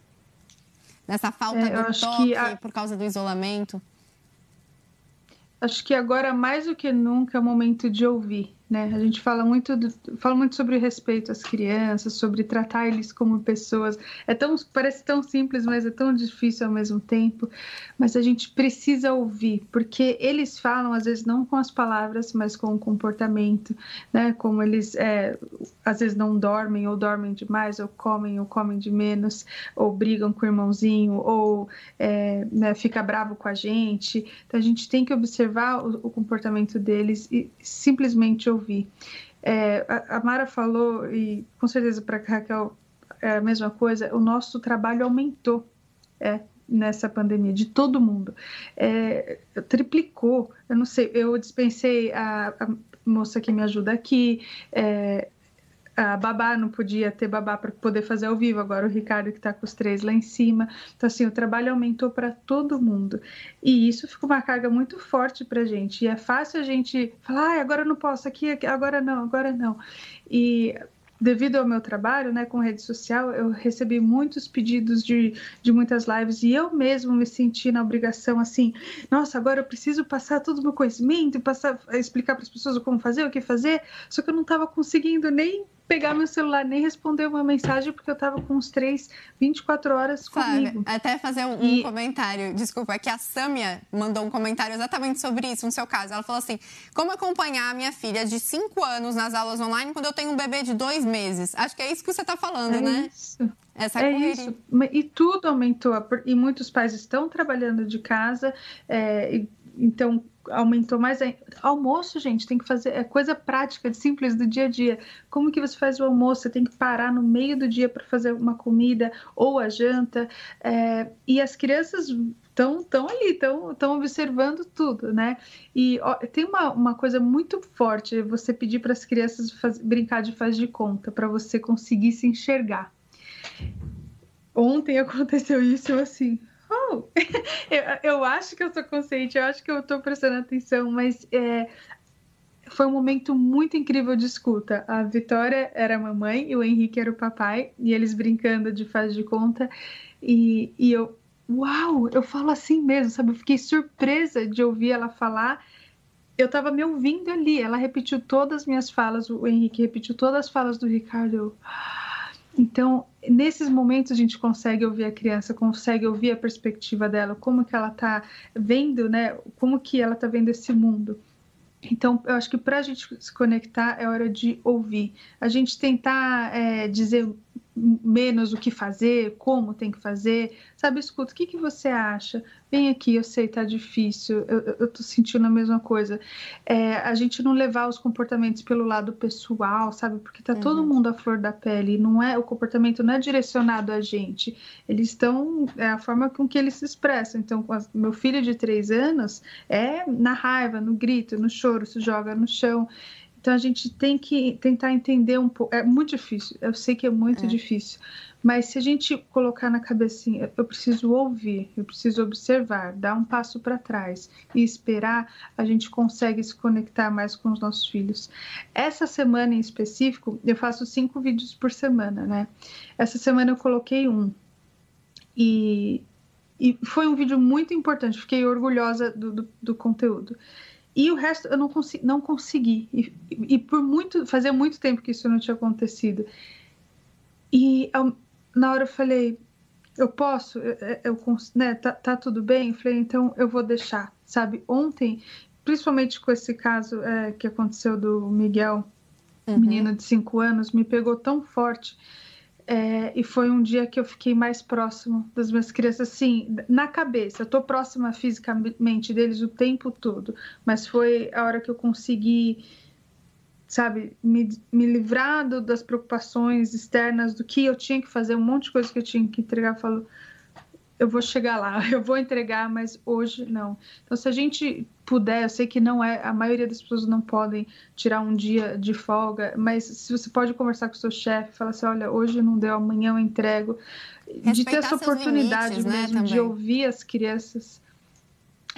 Nessa falta é, do toque a... por causa do isolamento? Acho que agora, mais do que nunca, é o momento de ouvir né? A gente fala muito, do, fala muito sobre respeito às crianças, sobre tratar eles como pessoas. É tão, parece tão simples, mas é tão difícil ao mesmo tempo. Mas a gente precisa ouvir, porque eles falam às vezes não com as palavras, mas com o comportamento, né? Como eles é, às vezes não dormem ou dormem demais, ou comem ou comem de menos, ou brigam com o irmãozinho, ou é, né, fica bravo com a gente. Então a gente tem que observar o, o comportamento deles e simplesmente ouvir ouvir. É, a, Mara falou, e com certeza para Raquel é a mesma coisa, o nosso trabalho aumentou é, nessa pandemia, de todo mundo. É, triplicou, eu não sei, eu dispensei a, a moça que me ajuda aqui, é, a babá não podia ter babá para poder fazer ao vivo, agora o Ricardo que está com os três lá em cima. Então, assim, o trabalho aumentou para todo mundo. E isso ficou uma carga muito forte para a gente. E é fácil a gente falar, ah, agora não posso, aqui, agora não, agora não. E devido ao meu trabalho né, com rede social, eu recebi muitos pedidos de, de muitas lives e eu mesmo me senti na obrigação assim, nossa, agora eu preciso passar todo o meu conhecimento, passar, explicar para as pessoas como fazer, o que fazer, só que eu não estava conseguindo nem pegar meu celular nem responder uma mensagem porque eu tava com os três 24 horas comigo. até fazer um, e... comentário, desculpa, é que a Sâmia mandou um comentário exatamente sobre isso no seu caso. Ela falou assim: como acompanhar a minha filha de 5 anos nas aulas online quando eu tenho um bebê de dois meses? Acho que é isso que você está falando, é né? Isso. Essa é correria. isso. E tudo aumentou. E muitos pais estão trabalhando de casa, é, então aumentou mais. Almoço, gente, tem que fazer. É coisa prática, simples do dia a dia. Como que você faz o almoço? Você tem que parar no meio do dia para fazer uma comida ou a janta. É, e as crianças estão tão ali, estão observando tudo, né? E ó, tem uma, uma coisa muito forte: você pedir para as crianças faz, brincar de faz de conta, para você conseguir se enxergar. Ontem [LAUGHS] aconteceu isso, assim, [LAUGHS] eu, eu, acho que eu sou consciente, eu acho que eu estou prestando atenção, mas é, foi um momento muito incrível de escuta. A Vitória era a mamãe e o Henrique era o papai, e eles brincando de faz de conta, e, e eu, uau, eu falo assim mesmo, sabe? Eu fiquei surpresa de ouvir ela falar. Eu estava me ouvindo ali, ela repetiu todas as minhas falas, o Henrique repetiu todas as falas do Ricardo. Eu, então, nesses momentos a gente consegue ouvir a criança, consegue ouvir a perspectiva dela, como que ela está vendo, né? Como que ela está vendo esse mundo. Então, eu acho que para a gente se conectar é hora de ouvir. A gente tentar é, dizer menos o que fazer, como tem que fazer, sabe? Escuta, o que, que você acha? Vem aqui, eu sei, tá difícil, eu, eu tô sentindo a mesma coisa. É, a gente não levar os comportamentos pelo lado pessoal, sabe? Porque tá uhum. todo mundo à flor da pele, não é, o comportamento não é direcionado a gente. Eles estão, é a forma com que eles se expressam. Então, meu filho de três anos é na raiva, no grito, no choro, se joga no chão. Então a gente tem que tentar entender um pouco. É muito difícil, eu sei que é muito é. difícil, mas se a gente colocar na cabecinha, eu preciso ouvir, eu preciso observar, dar um passo para trás e esperar, a gente consegue se conectar mais com os nossos filhos. Essa semana em específico, eu faço cinco vídeos por semana, né? Essa semana eu coloquei um. E, e foi um vídeo muito importante, fiquei orgulhosa do, do, do conteúdo. E o resto eu não, consegui, não consegui. E, e, por muito, fazia muito tempo que isso não tinha acontecido. E na hora eu falei, eu posso, eu, eu né, tá, tá, tudo bem? Eu falei, então eu vou deixar, sabe? Ontem, principalmente com esse caso é, que aconteceu do Miguel, uhum. menino de 5 anos, me pegou tão forte é, e foi um dia que eu fiquei mais próximo das minhas crianças, assim, na cabeça. Eu tô próxima fisicamente deles o tempo todo, mas foi a hora que eu consegui, sabe, me, me livrar das preocupações externas, do que eu tinha que fazer, um monte de coisa que eu tinha que entregar. Eu falo, eu vou chegar lá, [LAUGHS] eu vou entregar, mas hoje não. Então, se a gente puder, eu sei que não é, a maioria das pessoas não podem tirar um dia de folga, mas se você pode conversar com o seu chefe, falar assim, olha, hoje não deu, amanhã eu entrego, Respeitar de ter essa oportunidade limites, né, mesmo né, de ouvir as crianças,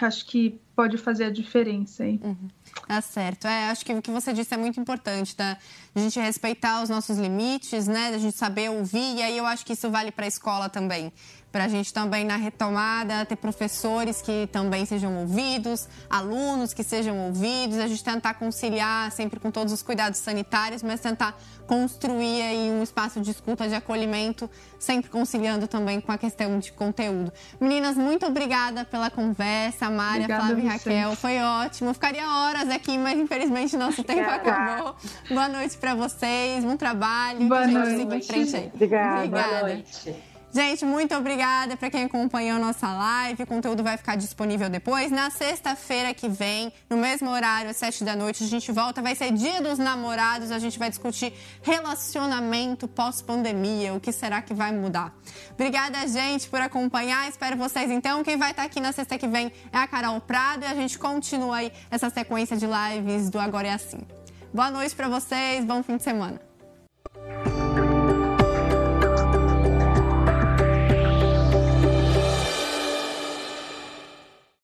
acho que pode fazer a diferença aí. Uhum. Tá certo. É, acho que o que você disse é muito importante, tá? A gente respeitar os nossos limites, né? A gente saber ouvir, e aí eu acho que isso vale para a escola também para a gente também na retomada ter professores que também sejam ouvidos, alunos que sejam ouvidos, a gente tentar conciliar sempre com todos os cuidados sanitários, mas tentar construir aí um espaço de escuta, de acolhimento, sempre conciliando também com a questão de conteúdo. Meninas, muito obrigada pela conversa, Mária, Flávia e Raquel, foi ótimo. Ficaria horas aqui, mas infelizmente nosso tempo acabou. Boa noite para vocês, bom trabalho. Boa noite. Obrigada. Obrigada. Boa noite. Gente, muito obrigada para quem acompanhou nossa live. O conteúdo vai ficar disponível depois. Na sexta-feira que vem, no mesmo horário, às sete da noite, a gente volta. Vai ser Dia dos Namorados. A gente vai discutir relacionamento pós-pandemia. O que será que vai mudar? Obrigada, gente, por acompanhar. Espero vocês, então. Quem vai estar aqui na sexta que vem é a Carol Prado. E a gente continua aí essa sequência de lives do Agora é Assim. Boa noite para vocês. Bom fim de semana.